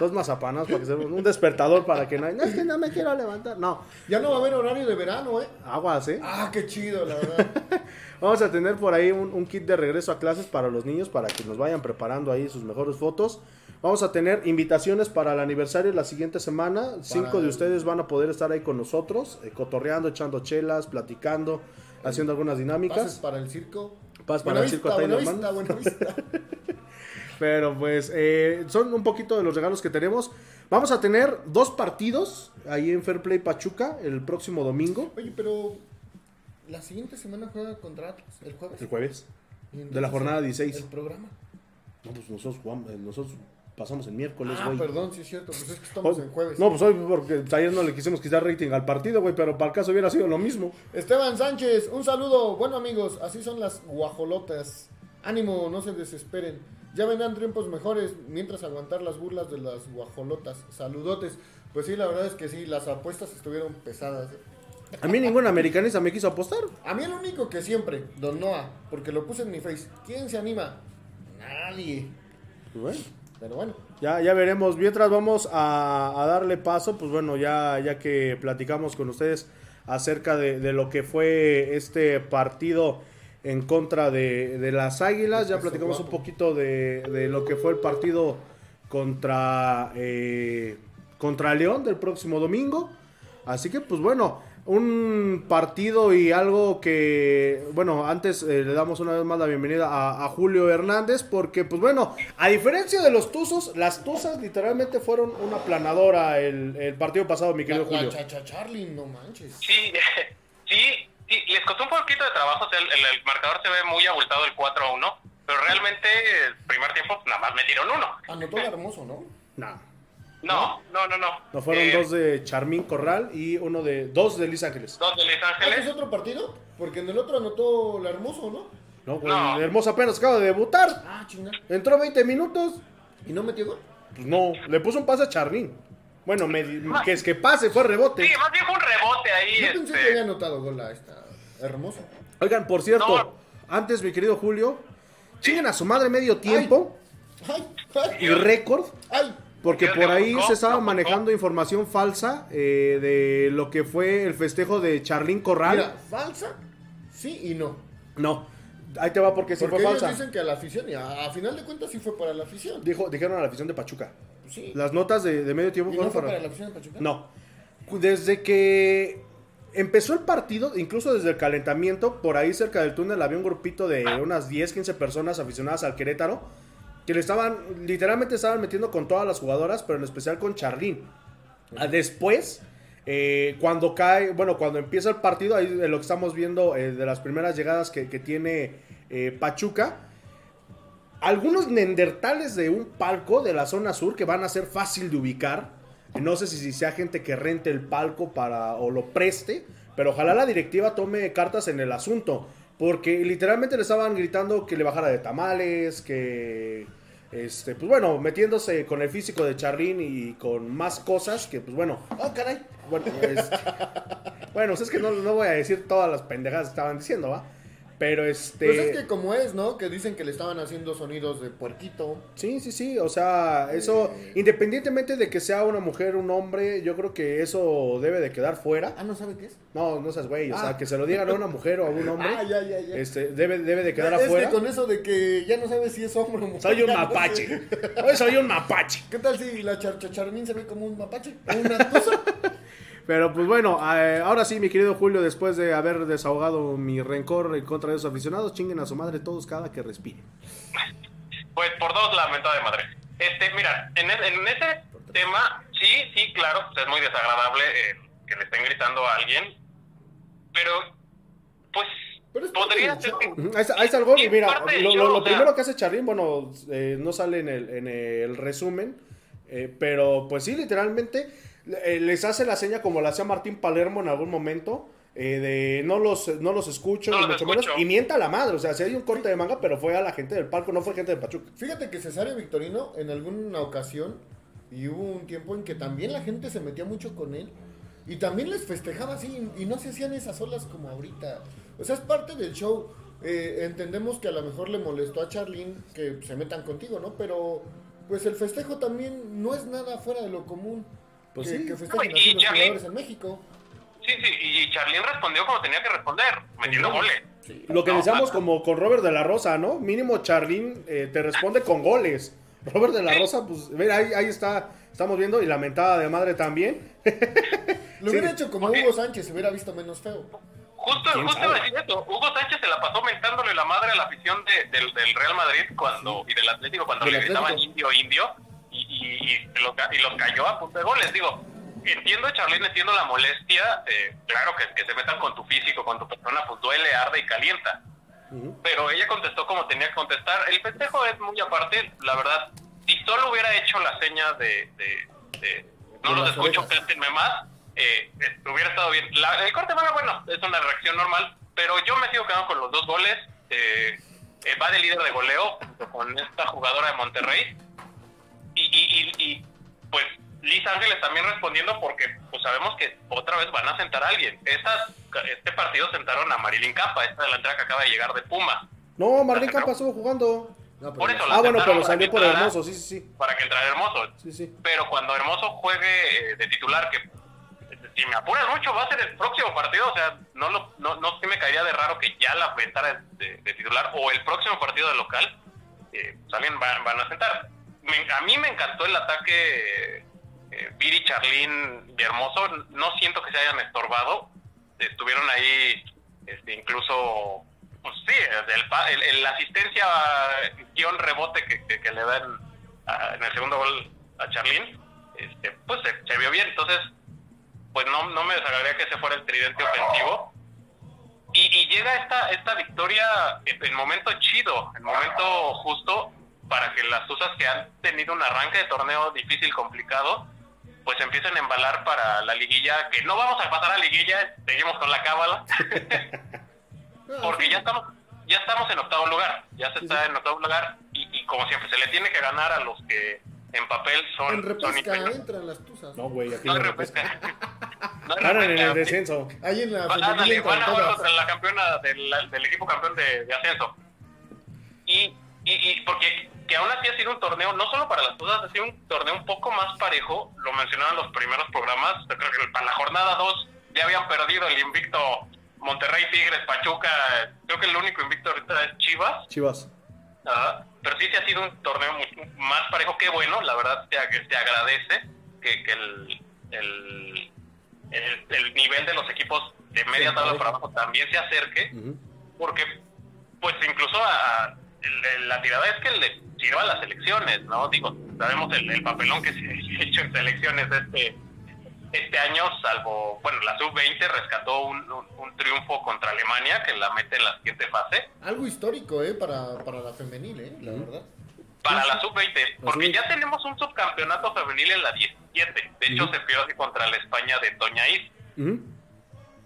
Dos mazapanas para que se un despertador para que no, no es que no me quiero levantar. No, Ya no va a haber horario de verano, ¿eh? aguas, ¿eh? Ah, qué chido, la verdad. Vamos a tener por ahí un, un kit de regreso a clases para los niños para que nos vayan preparando ahí sus mejores fotos. Vamos a tener invitaciones para el aniversario la siguiente semana. Cinco de el- ustedes van a poder estar ahí con nosotros, eh, cotorreando, echando chelas, platicando, haciendo algunas Pases dinámicas. para el circo. Paz para el circo buena Taylor vista, buena vista. Pero pues eh, son un poquito de los regalos que tenemos. Vamos a tener dos partidos ahí en Fair Play Pachuca el próximo domingo, Oye, pero la siguiente semana juega contra Atlas, el jueves. el jueves. De la jornada 16. El programa. No, pues nosotros, jugamos- eh, nosotros pasamos el miércoles, Ah, güey. perdón, sí es cierto, pues es que estamos Hoy- en jueves. No, pues hoy porque ayer no le quisimos quitar rating al partido, güey, pero para el caso hubiera sido lo mismo. Esteban Sánchez, un saludo. Bueno, amigos, así son las guajolotas. Ánimo, no se desesperen. Ya vendrán tiempos mejores mientras aguantar las burlas de las guajolotas. Saludotes. Pues sí, la verdad es que sí, las apuestas estuvieron pesadas. ¿eh? A mí ningún americanista me quiso apostar. A mí el único que siempre, Don Noah, porque lo puse en mi face. ¿Quién se anima? Nadie. Pues bueno, Pero bueno, ya, ya veremos. Mientras vamos a, a darle paso, pues bueno, ya, ya que platicamos con ustedes acerca de, de lo que fue este partido en contra de, de las Águilas, ya platicamos un poquito de, de lo que fue el partido contra, eh, contra León del próximo domingo. Así que, pues bueno, un partido y algo que, bueno, antes eh, le damos una vez más la bienvenida a, a Julio Hernández, porque, pues bueno, a diferencia de los Tuzos, las Tuzas literalmente fueron una planadora el, el partido pasado, mi la, querido la Julio. chacha Charlie, no manches. Sí, sí, sí, les costó un poquito de trabajo, o sea, el, el- marcador se ve muy abultado el 4 a 1, pero realmente el primer tiempo pues, nada más metieron uno. Anotó el hermoso, ¿no? No, No, no, no, no. no fueron Eh, dos de Charmín Corral y uno de, dos de Luis Ángeles. Dos de Los ¿Este es Ángeles. otro partido? Porque en el otro anotó el hermoso, ¿no? No, güey, No. el hermoso apenas acaba de debutar. Ah, chinga. Entró 20 minutos. ¿Y no metió gol? Pues no, le puso un pase a Charmín. Bueno, me- que es que pase, fue rebote. Sí, más bien fue un rebote ahí. Yo pensé este, que había anotado gol a esta hermosa. Oigan, por cierto, No. antes, mi querido Julio, chinguen a su madre medio tiempo ¡Ay! ¡Ay! y récord, ¡Ay! porque Dios por ahí buscó, se estaba manejando información falsa eh, de lo que fue el festejo de Charlín Corral. Mira, falsa, sí y no. No, ahí te va porque sí Porque fue ellos falsa. dicen que a la afición, y a, a final de cuentas sí fue para la afición. Dijo, dijeron a la afición de Pachuca. Sí. Las notas de, de medio tiempo ¿Y no fueron fue para- para la afición de Pachuca? No. Desde que empezó el partido, incluso desde el calentamiento, por ahí cerca del túnel había un grupito de unas 10, 15 personas aficionadas al Querétaro que le estaban, literalmente estaban metiendo con todas las jugadoras, pero en especial con Charlín. Después, eh, cuando cae, bueno, cuando empieza el partido, ahí lo que estamos viendo eh, de las primeras llegadas que, que tiene eh, Pachuca, algunos nendertales de un palco de la zona sur que van a ser fácil de ubicar. No sé si, si sea gente que rente el palco para o lo preste, pero ojalá la directiva tome cartas en el asunto. Porque literalmente le estaban gritando que le bajara de tamales, que este, pues bueno, metiéndose con el físico de Charlín y con más cosas que, pues bueno, oh caray. Bueno, este, bueno pues es que no, no voy a decir todas las pendejadas que estaban diciendo, ¿va? Pero este. Pues es que como es, ¿no? Que dicen que le estaban haciendo sonidos de puerquito. Sí, sí, sí. O sea, eso, independientemente de que sea una mujer o un hombre, yo creo que eso debe de quedar fuera. Ah, ¿no sabe qué es? No, no seas güey. O sea, Ah. que se lo digan a una mujer o a un hombre. Ah, ya, ya, ya. Este, debe, debe de quedar es afuera. que con eso de que ya no sabes si es hombre o mujer. Soy un mapache. Hoy soy un mapache. ¿Qué tal si la charchacharmín se ve como un mapache? ¿O una tusa? Pero pues bueno, eh, ahora sí, mi querido Julio, después de haber desahogado mi rencor en contra de esos aficionados, chinguen a su madre todos cada que respiren. Pues por dos la mentada de madre. Este, mira, en, e- en ese tema, sí, sí, claro, pues es muy desagradable eh, que le estén gritando a alguien, pero pues Pero podría ser Ahí el. Sí, Y mira, lo, sea. primero que hace Charlín, bueno, eh, no sale en el, en el resumen, eh, pero pues sí, literalmente eh, les hace la seña como la hacía Martín Palermo en algún momento. eh, de no los, no los escucho, No ni mucho menos, y mienta a la madre, o sea, si hay un corte de manga, pero fue a la gente del palco, no fue gente de Pachuca. Fíjate que Cesario Victorino en alguna ocasión, y hubo un tiempo en que también la gente se metía mucho con él, y también les festejaba así, y no se hacían esas olas como ahorita. O sea, es parte del show. Eh, entendemos que a lo mejor le molestó a Charlene que se metan contigo, ¿no? Pero pues el festejo también no es nada fuera de lo común. Pues que, sí. que festejen No, y los jugadores en México. Sí, sí, y Charlín respondió como tenía que responder, metiendo goles. Lo que No, decíamos como con Robert de la Rosa, ¿no? Mínimo Charlín eh, te responde con goles. Robert de la Rosa, pues, ve, ahí, ahí está, estamos viendo, y la mentada de madre también. Lo hubiera Sí. hecho como. Hugo Sánchez, se hubiera visto menos feo. Justo, ¿Quién justo sabe? iba a decir eso. Hugo Sánchez se la pasó mentándole la madre a la afición de- del, del Real Madrid cuando y del Atlético cuando le gritaban indio, indio y, y, ca- y los cayó a punta de goles. Digo, entiendo, Charlene, entiendo la molestia. eh, claro que, que se metan con tu físico, con tu persona, pues duele, arde y calienta. Pero ella contestó como tenía que contestar. El festejo es muy aparte, la verdad. Si solo hubiera hecho la seña de, de- de no los escucho, cántenme más, eh, eh, hubiera estado bien. La- el corte bueno, es una reacción normal, pero yo me sigo quedando con los dos goles. Eh, eh, va de líder de goleo junto con esta jugadora de Monterrey. Y, pues Liz Ángeles también respondiendo porque pues sabemos que otra vez van a sentar a alguien. Este partido sentaron a Marilyn Capa, esta delantera que acaba de llegar de Puma. No, Marlene Campa estuvo jugando. No, Por eso Ah, bueno, pero salió por entrara- Hermoso, sí, sí, sí. Para que entrara Hermoso. Sí, sí. Pero cuando Hermoso juegue eh, de titular, que si me apuras mucho va a ser el próximo partido, o sea, no lo, no, no sí me caería de raro que ya la aventara de, de titular o el próximo partido de local, eh, pues alguien va- van a sentar. Me- a mí me encantó el ataque eh, Viri, Charlín y Hermoso, no siento que se hayan estorbado, estuvieron ahí este, incluso, pues sí, el, pa- el- el- la asistencia guion rebote que, que- le dan en el segundo gol a Charlín, este, pues se, se vio bien, entonces pues no, no me desagradaría que ese fuera el tridente ofensivo. Y, y llega esta, esta victoria en momento chido, en momento justo, para que las Tuzas que han tenido un arranque de torneo difícil, complicado, pues empiecen a embalar para la liguilla, que no vamos a pasar a liguilla, seguimos con la cábala, porque ya estamos ya estamos en octavo lugar, ya se está en octavo lugar, y, y como siempre, se le tiene que ganar a los que en papel son... En repesca entran las tuzas. No, güey, aquí No repesca. No en el descenso. Ahí en la ándale, van a todas. ver la campeona del, del equipo campeón de, de ascenso. Y, y, y porque que aún así ha sido un torneo, no solo para las cosas, ha sido un torneo un poco más parejo, lo mencionaban los primeros programas, yo creo que para la jornada 2 ya habían perdido el invicto Monterrey Tigres, Pachuca, creo que el único invicto ahorita es Chivas, Chivas. Ajá. pero sí se ha sido un torneo mucho más parejo que bueno, la verdad te, te agradece que, que el, el, el, el nivel de los equipos de media Sí, tabla para abajo también se acerque, porque pues incluso a, el- el- la tirada es que le sirva a las elecciones, ¿no? Digo, sabemos el, el papelón que se ha hecho en selecciones este este año, salvo, bueno, la sub-20 rescató un, triunfo contra Alemania que la mete en la siguiente fase. Algo histórico, ¿eh? Para, para la femenil, ¿eh? La verdad. Para la sub-20, porque ya tenemos un subcampeonato femenil en la 17. De hecho, se pierde contra la España de Toñaís.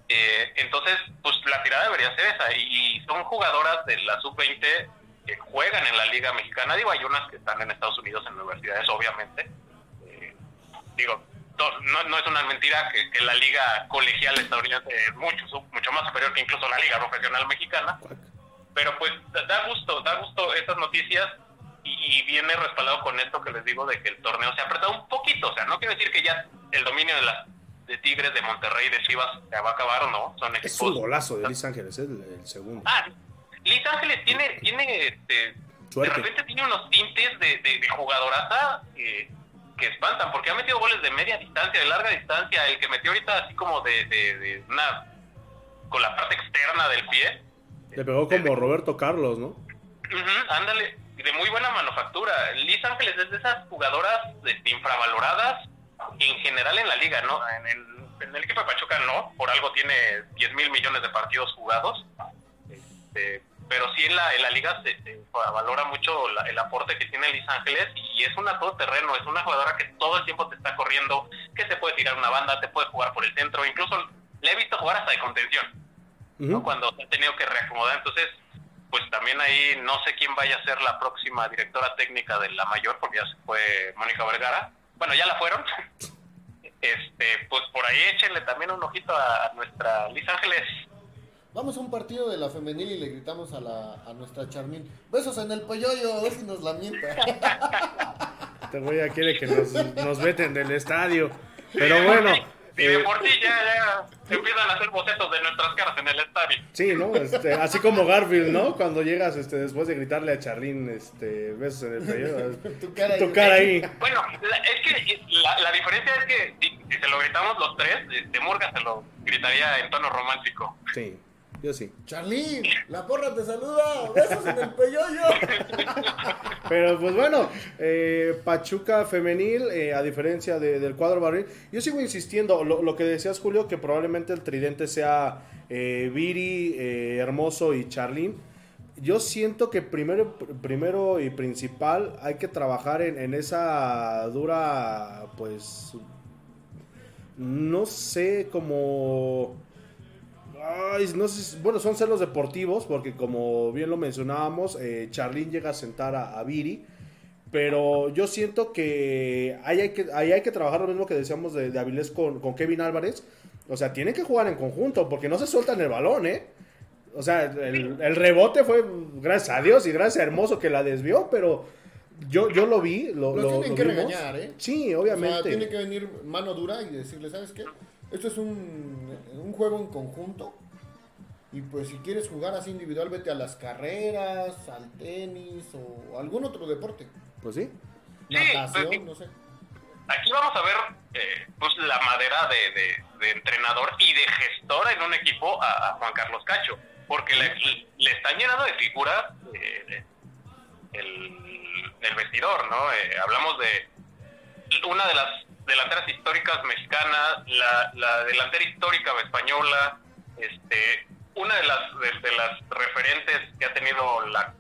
eh, entonces, pues la tirada debería ser esa. Y, son jugadoras de la sub-20 que juegan en la Liga Mexicana. Digo, hay unas que están en Estados Unidos en universidades, obviamente. Eh, digo, no, no, es una mentira que, la liga colegial estadounidense es mucho, mucho más superior que incluso la liga profesional mexicana. Pero pues da gusto, da gusto estas noticias y, viene respaldado con esto que les digo de que el torneo se ha apretado un poquito. O sea, no quiere decir que ya el dominio de las de Tigres, de Monterrey, de Chivas se va a acabar o no. Son equipos. Es un golazo de Liz Ángeles, es el, segundo. Ah, Liz Ángeles tiene, tiene este, de repente tiene unos tintes de, de, de jugadoraza que espantan, porque ha metido goles de media distancia, de larga distancia, el que metió ahorita así como de, de, una con la parte externa del pie. Le pegó como Roberto Carlos, ¿no? ándale, de muy buena manufactura. Liz Ángeles es de esas jugadoras este, infravaloradas en general en la liga, ¿no? En el, en el equipo de Pachuca no, por algo tiene 10 mil millones de partidos jugados. Este, pero sí en la, en la liga se, valora mucho el aporte que tiene Liz Ángeles y es una todoterreno, es una jugadora que todo el tiempo te está corriendo, que se puede tirar una banda, te puede jugar por el centro, incluso le he visto jugar hasta de contención, ¿no? cuando ha tenido que reacomodar, entonces pues también ahí no sé quién vaya a ser la próxima directora técnica de la mayor, porque ya se fue Mónica Vergara, bueno ya la fueron, este pues por ahí échenle también un ojito a nuestra Liz Ángeles Vamos a un partido de la femenil y le gritamos a, la, a nuestra Charmín, besos en el polloyo, a ver si nos la mienta. Este güey ya quiere que nos, nos veten del estadio. Pero bueno. Y de eh, por sí ya, ya se empiezan a hacer bocetos de nuestras caras en el estadio. Sí, ¿no? Este, así como Garfield, ¿no? Cuando llegas este, después de gritarle a Charlín, este, besos en el pollo. tu cara, tu cara ahí. Bueno, es que la, la, diferencia es que si, se lo gritamos los tres, de este, Murga se lo gritaría en tono romántico. Sí. Yo sí. Charlín, la porra te saluda. Besos en el peyoyo. Pero pues bueno, eh, Pachuca femenil, eh, a diferencia del cuadro barril, yo sigo insistiendo, lo, que decías Julio, que probablemente el tridente sea eh, Viri, eh, Hermoso y Charlín. Yo siento que primero, primero y principal hay que trabajar en, en esa dura, pues, no sé, como no sé, bueno, son celos deportivos, porque como bien lo mencionábamos, eh, Charlín llega a sentar a, Viri. Pero yo siento que ahí hay que, ahí hay que trabajar lo mismo que decíamos de, de Avilés con, Kevin Álvarez. O sea, tienen que jugar en conjunto, porque no se sueltan el balón, ¿eh? O sea, el, rebote fue gracias a Dios y gracias a Hermoso que la desvió, pero yo, yo lo vi. Lo, tienen que regañar, ¿eh? Sí, obviamente. O sea, tiene que venir mano dura y decirle, ¿sabes qué? Esto es un, un juego en conjunto. Y pues si quieres jugar así individual, vete a las carreras, al tenis o algún otro deporte. Pues sí. Natación, pues no sé. Aquí vamos a ver eh, pues la madera de, entrenador y de gestor en un equipo a, Juan Carlos Cacho. Porque le, le, están llenando de figuras eh, el, el, vestidor, ¿no? Eh, hablamos de una de las delanteras históricas mexicanas, la, la delantera histórica española, este, una de las, de, las referentes que ha tenido la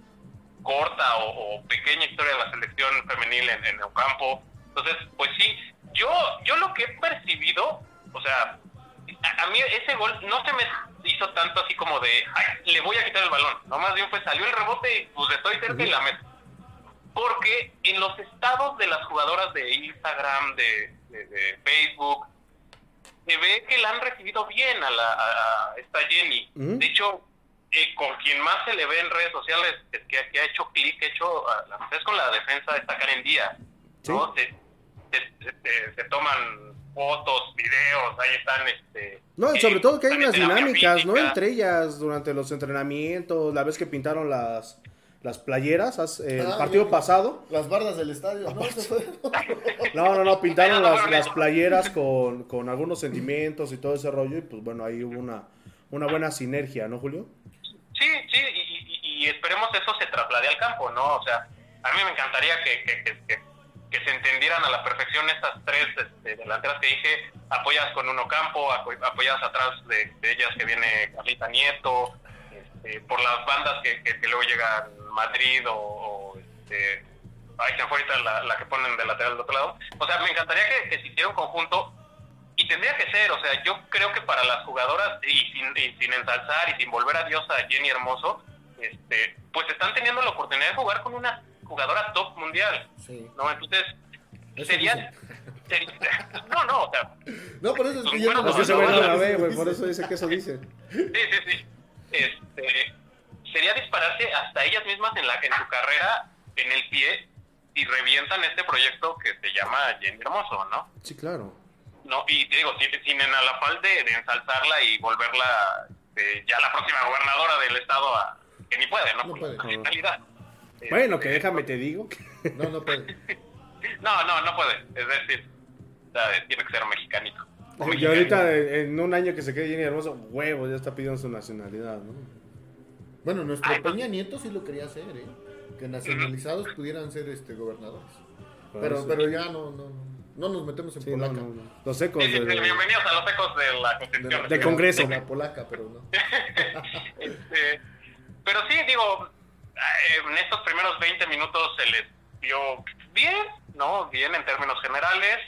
corta o, pequeña historia de la selección femenil en, en el campo. Entonces, pues sí, yo, yo lo que he percibido, o sea, a, mí ese gol no se me hizo tanto así como de, le voy a quitar el balón. No, más bien fue, salió el rebote y pues estoy cerca y la meto. Porque en los estados de las jugadoras de Instagram, de, Facebook, se ve que la han recibido bien a, la, esta Jenny. De hecho, eh, con quien más se le ve en redes sociales es que, ha hecho clic, hecho, es con la defensa de esta Karen Díaz. ¿no? Se, se, toman fotos, videos, ahí están. este No, sobre todo que hay unas dinámicas, ¿no? Entre ellas, durante los entrenamientos, la vez que pintaron las las playeras el ah, partido pasado. Las bardas del estadio. No, no, no, pintaron las, las playeras con, con, algunos sentimientos y todo ese rollo y pues bueno, ahí hubo una, una buena sinergia, ¿no, Julio? Sí, sí, y, esperemos eso se traslade al campo, ¿no? O sea, a mí me encantaría que, que, que, se entendieran a la perfección estas tres este, delanteras que dije, apoyadas con Uno Campo, apo- apoyadas atrás de, de ellas que viene Carlita Nieto, este, por las bandas que, que, que luego llegan Madrid o, o, este, se fue ahorita la, la que ponen de lateral del otro lado. O sea, me encantaría que, que se hiciera un conjunto y tendría que ser, o sea, yo creo que para las jugadoras, y sin, y sin ensalzar y sin volver a Dios a Jenny Hermoso, este, pues están teniendo la oportunidad de jugar con una jugadora top mundial, Sí. ¿no? Entonces, sería... no, no, o sea, No, por eso es que yo no por eso dice que eso dice. sí, sí, sí. Este, sería dispararse hasta ellas mismas en, la, en su carrera, en el pie, y revientan este proyecto que se llama Jenny Hermoso, ¿no? Sí, claro. No, y te digo, sin, sin en a la falta de, de ensalzarla y volverla eh, ya la próxima gobernadora del estado a, que ni puede, ¿no? No puede. Bueno, Este, que déjame te digo. que- No, no puede. No, no, no puede. Es decir, tiene que ser mexicanito. Y ahorita en en un año que se quede Jenny Hermoso, huevo, ya está pidiendo su nacionalidad, ¿no? Bueno, nuestro Ay, Peña Nieto sí lo quería hacer, ¿eh? Que nacionalizados pudieran ser este gobernadores. Pero, pero ya no, no, no nos metemos en Sí, polaca. no, no. Los ecos Sí, sí, sí, de, bienvenidos a los ecos de la Constitución. De Congreso. de la polaca, pero no. Este, pero sí, digo, eh, en estos primeros 20 minutos se les dio bien, ¿no? Bien en términos generales.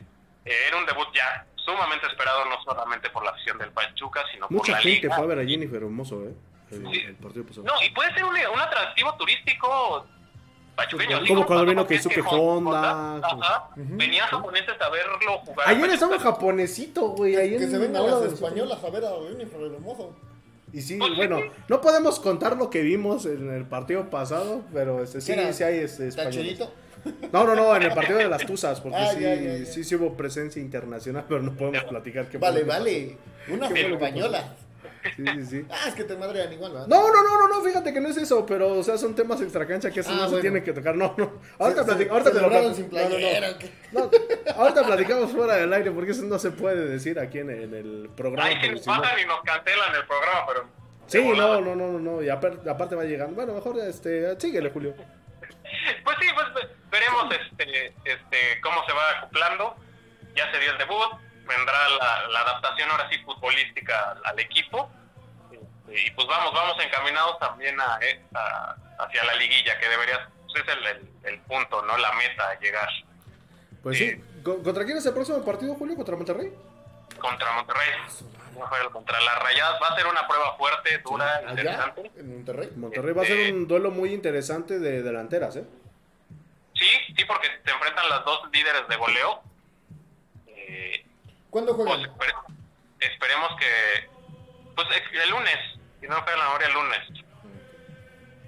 Eh, era un debut ya sumamente esperado, no solamente por la afición del Pachuca, sino por Mucha la gente liga. fue a ver a Jennifer Hermoso, ¿eh? El, Sí. el partido pasado. No, y puede ser un, un atractivo turístico pachuqueño. Como Digo, cuando vino Keisuke con Honda, Ajá, venían japoneses a verlo jugar. Ayer estaba japonesito, güey. Que en se vengan las españolas a ver a Jennifer Hermoso. Y sí, Pues sí. bueno, no podemos contar lo que vimos en el partido pasado, pero este, sí, sí hay este, españoles. ¿Tacherito? No, no, no, en el partido de las Tuzas, porque Ah, sí, ya, ya, ya. sí, sí hubo presencia internacional, pero no podemos platicar qué Vale, vale. Una ¿Qué fue lo que española. pasó. Sí, sí, sí. Ah, es que te madrean igual, ¿verdad? No, no, no, no, no, fíjate que no es eso, pero, o sea, son temas extracancha que eso Ah, no se tienen que tocar, no, no. Ahorita, Se- platic- se- ahorita te lo platico. sin No, no, no. playera, ahorita platicamos fuera del aire porque eso no se puede decir aquí en, el- en el programa. Porque nos bajan y nos cancelan el programa, pero... Sí, no, no, no, no, no, y apar- aparte va llegando. Bueno, mejor este, síguele, Julio. Pues sí, pues ve- veremos este, este, cómo se va acoplando. Ya se dio el debut, vendrá la, la adaptación ahora sí futbolística al, equipo. Este, y pues vamos, vamos encaminados también a, eh, a- hacia la liguilla, que debería pues, es el, el- el punto, ¿no? La meta a llegar Pues Sí. sí. ¿Con- ¿Contra quién es el próximo partido, Julio? ¿Contra Monterrey? contra Monterrey. Contra las rayadas va a ser una prueba fuerte, dura, interesante. en Monterrey. Monterrey va a ser un duelo muy interesante de delanteras, ¿eh? Sí, sí, porque se enfrentan las dos líderes de goleo. Eh, ¿Cuándo Pues juegan? espere- esperemos que. Pues el lunes, si no me falla la memoria, el lunes.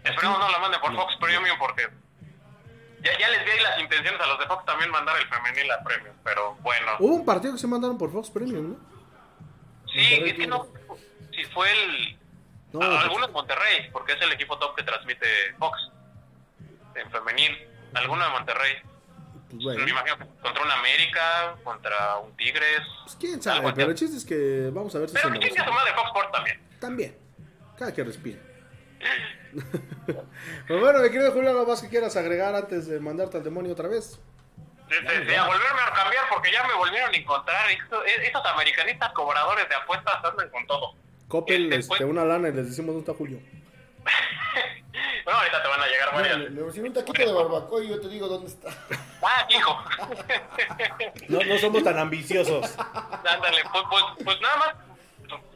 Esperemos no la manden por Fox Premium porque. Ya, ya les vi ahí las intenciones a los de Fox también mandar el femenil a Premium, pero bueno. Hubo un partido que se mandaron por Fox Premium, ¿no? Sí, es que no. Si fue el. No, a- pues- algunos Monterrey, porque es el equipo top que transmite Fox en femenil. Alguno de Monterrey. Pues bueno. Me imagino que contra un América, contra un Tigres. Pues quién sabe, pero el así. chiste es que vamos a ver si Pero se que chingue su madre Fox Sports también. También. Cada que respire. pues bueno, mi querido Julio, algo más que quieras agregar antes de mandarte al demonio otra vez. Sí, sí, sí, a volverme a cambiar porque ya me volvieron a encontrar. Esto- e- Esos americanistas cobradores de apuestas andan con todo. Eh, después- este, una lana y les decimos dónde está Julio. Bueno, ahorita te van a llegar varias. le, le un taquito de barbacoa y yo te digo dónde está. Ah, hijo. No, no somos tan ambiciosos. Ándale, pues, pues, pues nada más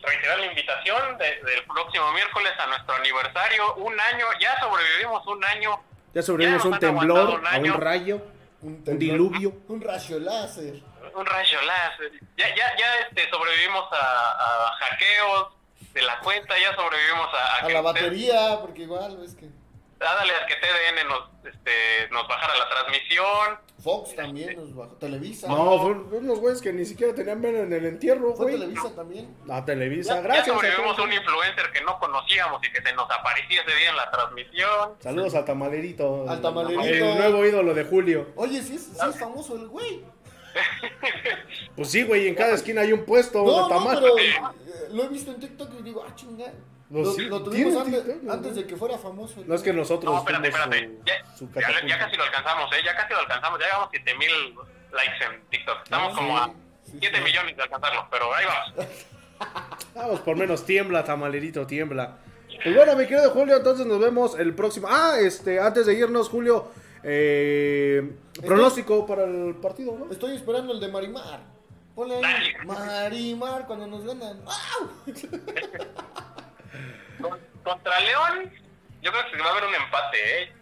reiterar la invitación de- del próximo miércoles a nuestro aniversario. Un año, ya sobrevivimos un año. Ya sobrevivimos Ya un temblor, un a un rayo, Un, temblor, diluvio. Un rayo láser. Un rayo láser. Ya, ya, ya este, sobrevivimos a, a hackeos de la cuenta, ya sobrevivimos a, A que la usted- batería, porque igual es que. Dale a que TDN nos, este, nos bajara la transmisión. Fox también nos bajó. Televisa. No, fueron unos güeyes que ni siquiera tenían vena en el entierro, Fue güey. Televisa también. A Televisa, Ya, gracias. ya a sobrevivimos todos. un influencer que no conocíamos y que se nos aparecía ese día en la transmisión. Saludos al tamalerito. Al Tamalerito. El nuevo ídolo de Julio. Oye, sí es, sí es famoso el güey. Pues sí, güey, en cada esquina hay un puesto No, de no, tamal. pero eh, lo he visto en TikTok y digo, ah, chingada. No, Lo, sí, tuvimos antes, TikTok, ¿no? antes de que fuera famoso. No es que nosotros No, espérate, espérate. su- Ya, su ya, catapulta. ya casi lo alcanzamos, ¿eh? Ya casi lo alcanzamos. Ya llevamos 7000 likes en TikTok. Estamos Ah, como sí, a 7 millones de alcanzarlo, pero ahí vamos. Vamos, por menos tiembla, tamalerito, tiembla. Pues bueno, mi querido Julio, entonces nos vemos el próximo. Ah, este, antes de irnos, Julio, eh, pronóstico para el partido, ¿no? Estoy esperando el de Marimar. Ponle ahí. Marimar cuando nos ganan. ¡Au! Con- Contra León, yo creo que va a haber un empate, ¿eh?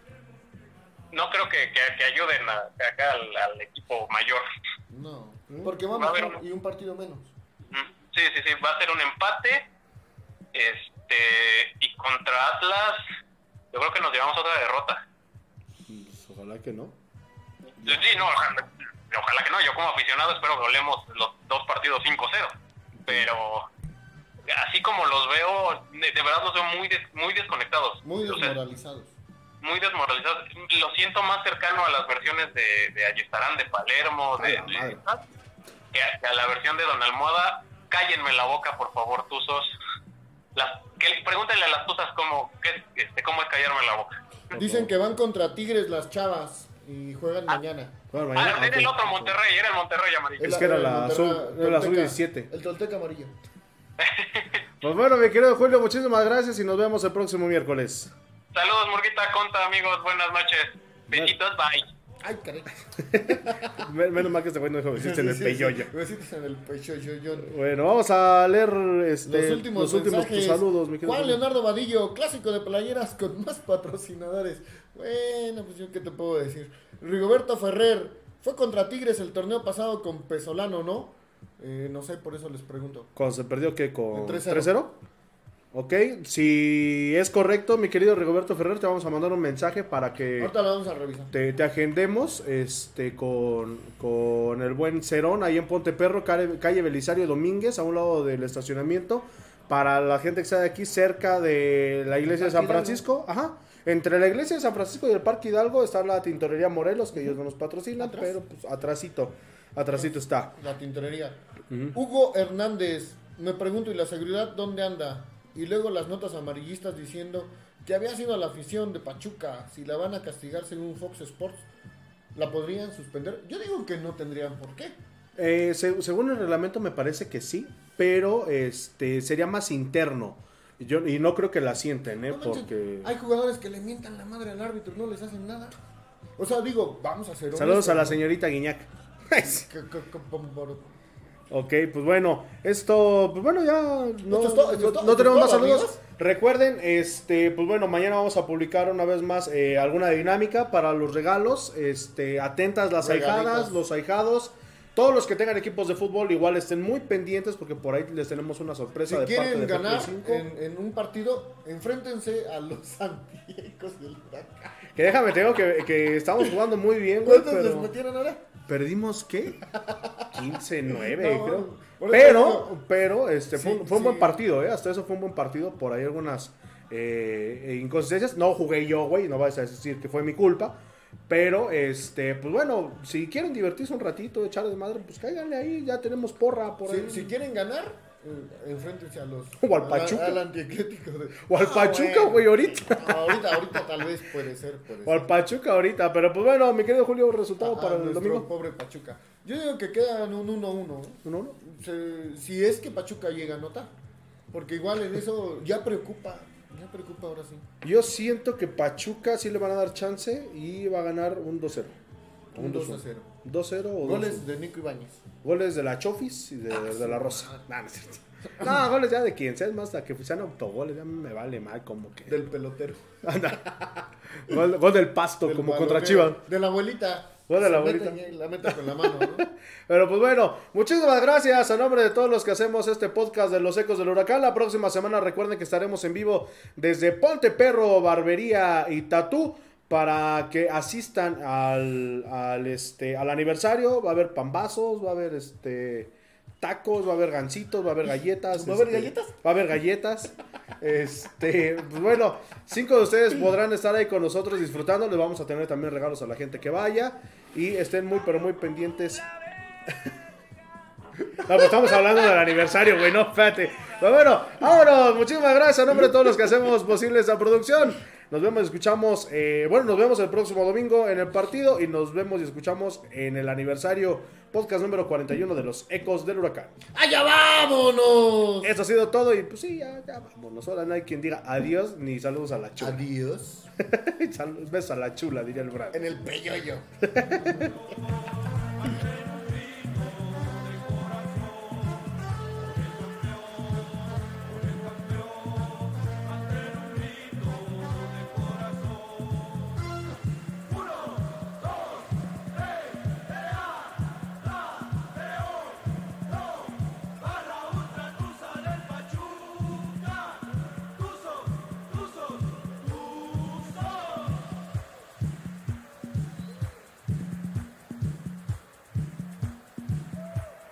No creo que, que- que ayuden a- acá al, al equipo mayor. No, porque Va a vamos haber uno. y un partido menos. Mm, Sí, sí, sí, va a ser un empate. Este, y contra Atlas, yo creo que nos llevamos otra derrota. Pues, ojalá que no. Sí, no, ojalá, ojalá que no. Yo como aficionado espero que golemos los dos partidos 5-0. Pero así como los veo, de, de verdad los veo muy des- muy desconectados. Muy O sea, desmoralizados. muy desmoralizados. Lo siento más cercano a las versiones de, de Ayestarán, de Palermo, de, la de- que, a, que a la versión de Don Almohada. Cállenme la boca, por favor, Tuzos. Las, que, pregúntenle a las Tuzas cómo, qué, este, cómo es callarme la boca. Dicen que van contra Tigres las chavas y juegan mañana. Bueno, Ah, mañana, era el otro Monterrey, era el Monterrey amarillo. Es que era la era la Tolteca. sub-17. El Tolteca amarillo. Pues bueno, mi querido Julio, muchísimas gracias y nos vemos el próximo miércoles. Saludos, Murguita Conta, amigos. Buenas noches. Besitos, bye. Ay, caray. Men- Menos mal que este güey no dijo besito en el Sí, peyoyo. sí. Besitos en el peyoyo. Bueno, vamos a leer este, Los últimos, los últimos mensajes. saludos, mi querido Juan. Leonardo Vadillo, clásico de playeras con más patrocinadores. Bueno, pues yo qué te puedo decir. Rigoberto Ferrer, fue contra Tigres el torneo pasado con Pesolano, ¿no? Eh, no sé, por eso les pregunto. Cuando se perdió, ¿qué? ¿Con En 3-0. 3-0? Ok, si es correcto, mi querido Rigoberto Ferrer, te vamos a mandar un mensaje para que Ahorita lo vamos a revisar. te, te agendemos este, con, con el buen Cerón ahí en Ponte Perro, calle, calle Belisario Domínguez, a un lado del estacionamiento, para la gente que está de aquí, cerca de la iglesia de San. Francisco. Ajá. Entre la iglesia de San Francisco y el Parque Hidalgo está la tintorería Morelos, que ellos no nos patrocinan, Atrás. pero pues atrasito, atrasito está. La tintorería. Hugo Hernández, me pregunto, ¿y la seguridad dónde anda? Y luego las notas amarillistas diciendo que había sido a la afición de Pachuca. Si la van a castigar según Fox Sports, ¿la podrían suspender? Yo digo que no tendrían por qué. Eh, se- según el reglamento me parece que sí, pero este sería más interno. Y Yo, y no creo que la sienten, ¿eh? No manches, Porque... Hay jugadores que le mientan la madre al árbitro, no les hacen nada. O sea, digo, vamos a hacer Saludos a la señorita Guiñac. ok, pues bueno, esto, pues bueno, ya no, Esto es todo, esto es todo, no tenemos más saludos. amigos. Recuerden, este, pues bueno, mañana vamos a publicar una vez más eh, alguna dinámica para los regalos. Este, atentas las Regalitos. ahijadas, los ahijados. Todos los que tengan equipos de fútbol igual estén muy pendientes porque por ahí les tenemos una sorpresa Si de parte quieren de ganar Fair Play 5. en, en un partido, enfréntense a los Santiagos del Huracán. Que déjame, te digo que, que estamos jugando muy bien, güey, ¿Cuántos les metieron ahora? Perdimos qué? 15-9, No, creo. por eso Pero, pero, este, fue, Sí, fue un buen sí. partido, ¿eh? Hasta eso fue un buen partido. Por ahí algunas eh, inconsistencias. No jugué yo, güey, no vas a decir que fue mi culpa. Pero, este, pues bueno, si quieren divertirse un ratito, echar de madre, pues cáiganle ahí, ya tenemos porra por ahí. Si, quieren ganar, enfréntense a los. O al Pachuca. Al antiatlético de. O al Ah, Pachuca, güey, ahorita. ahorita, ahorita tal vez puede ser. Puede O al ser. Pachuca ahorita. Pero pues bueno, mi querido Julio, resultado Ajá, para el nuestro domingo. pobre Pachuca. Yo digo que quedan un 1-1. ¿Uno, uno? Se- si es que Pachuca llega a anotar. Porque igual en eso ya preocupa. Ya preocupa ahora sí. Yo siento que Pachuca sí le van a dar chance y va a ganar un 2-0. Un 2 2-1. a 0. 2-0 o 2-1. Goles de Nico Ibáñez. Goles de la Chofis y de, Ah, de la Rosa. No, no es cierto. No, goles ya de quien sea, es más, hasta que sean autogoles, ya me vale mal como que. Del pelotero. Anda. Gol, gol del pasto, Del como contra. Chivas. De la abuelita. Gol de la abuelita. mete La mete con la mano, ¿no? Pero pues bueno, muchísimas gracias a nombre de todos los que hacemos este podcast de los ecos del huracán. La próxima semana recuerden que estaremos en vivo desde Ponte Perro, Barbería y Tatú para que asistan al, al, este, al aniversario. Va a haber pambazos, va a haber este tacos, va a haber gancitos, va a haber galletas. ¿Va a haber este, galletas? Va a haber galletas. Este, pues bueno, cinco de ustedes podrán estar ahí con nosotros disfrutando. Les vamos a tener también regalos a la gente que vaya. Y estén muy, pero muy pendientes no, pues estamos hablando del aniversario, güey, no, espérate. Pero bueno, vámonos. Muchísimas gracias a nombre de todos los que hacemos posible esta producción. Nos vemos y escuchamos, eh, bueno, nos vemos el próximo domingo en el partido y nos vemos y escuchamos en el aniversario podcast número 41 de los Ecos del Huracán. ¡Allá vámonos! Eso ha sido todo y pues sí, ya, ya vámonos. Ahora no hay quien diga adiós ni saludos a la chula. Adiós. Besos a la chula, diría el Brad. En el peyoyo.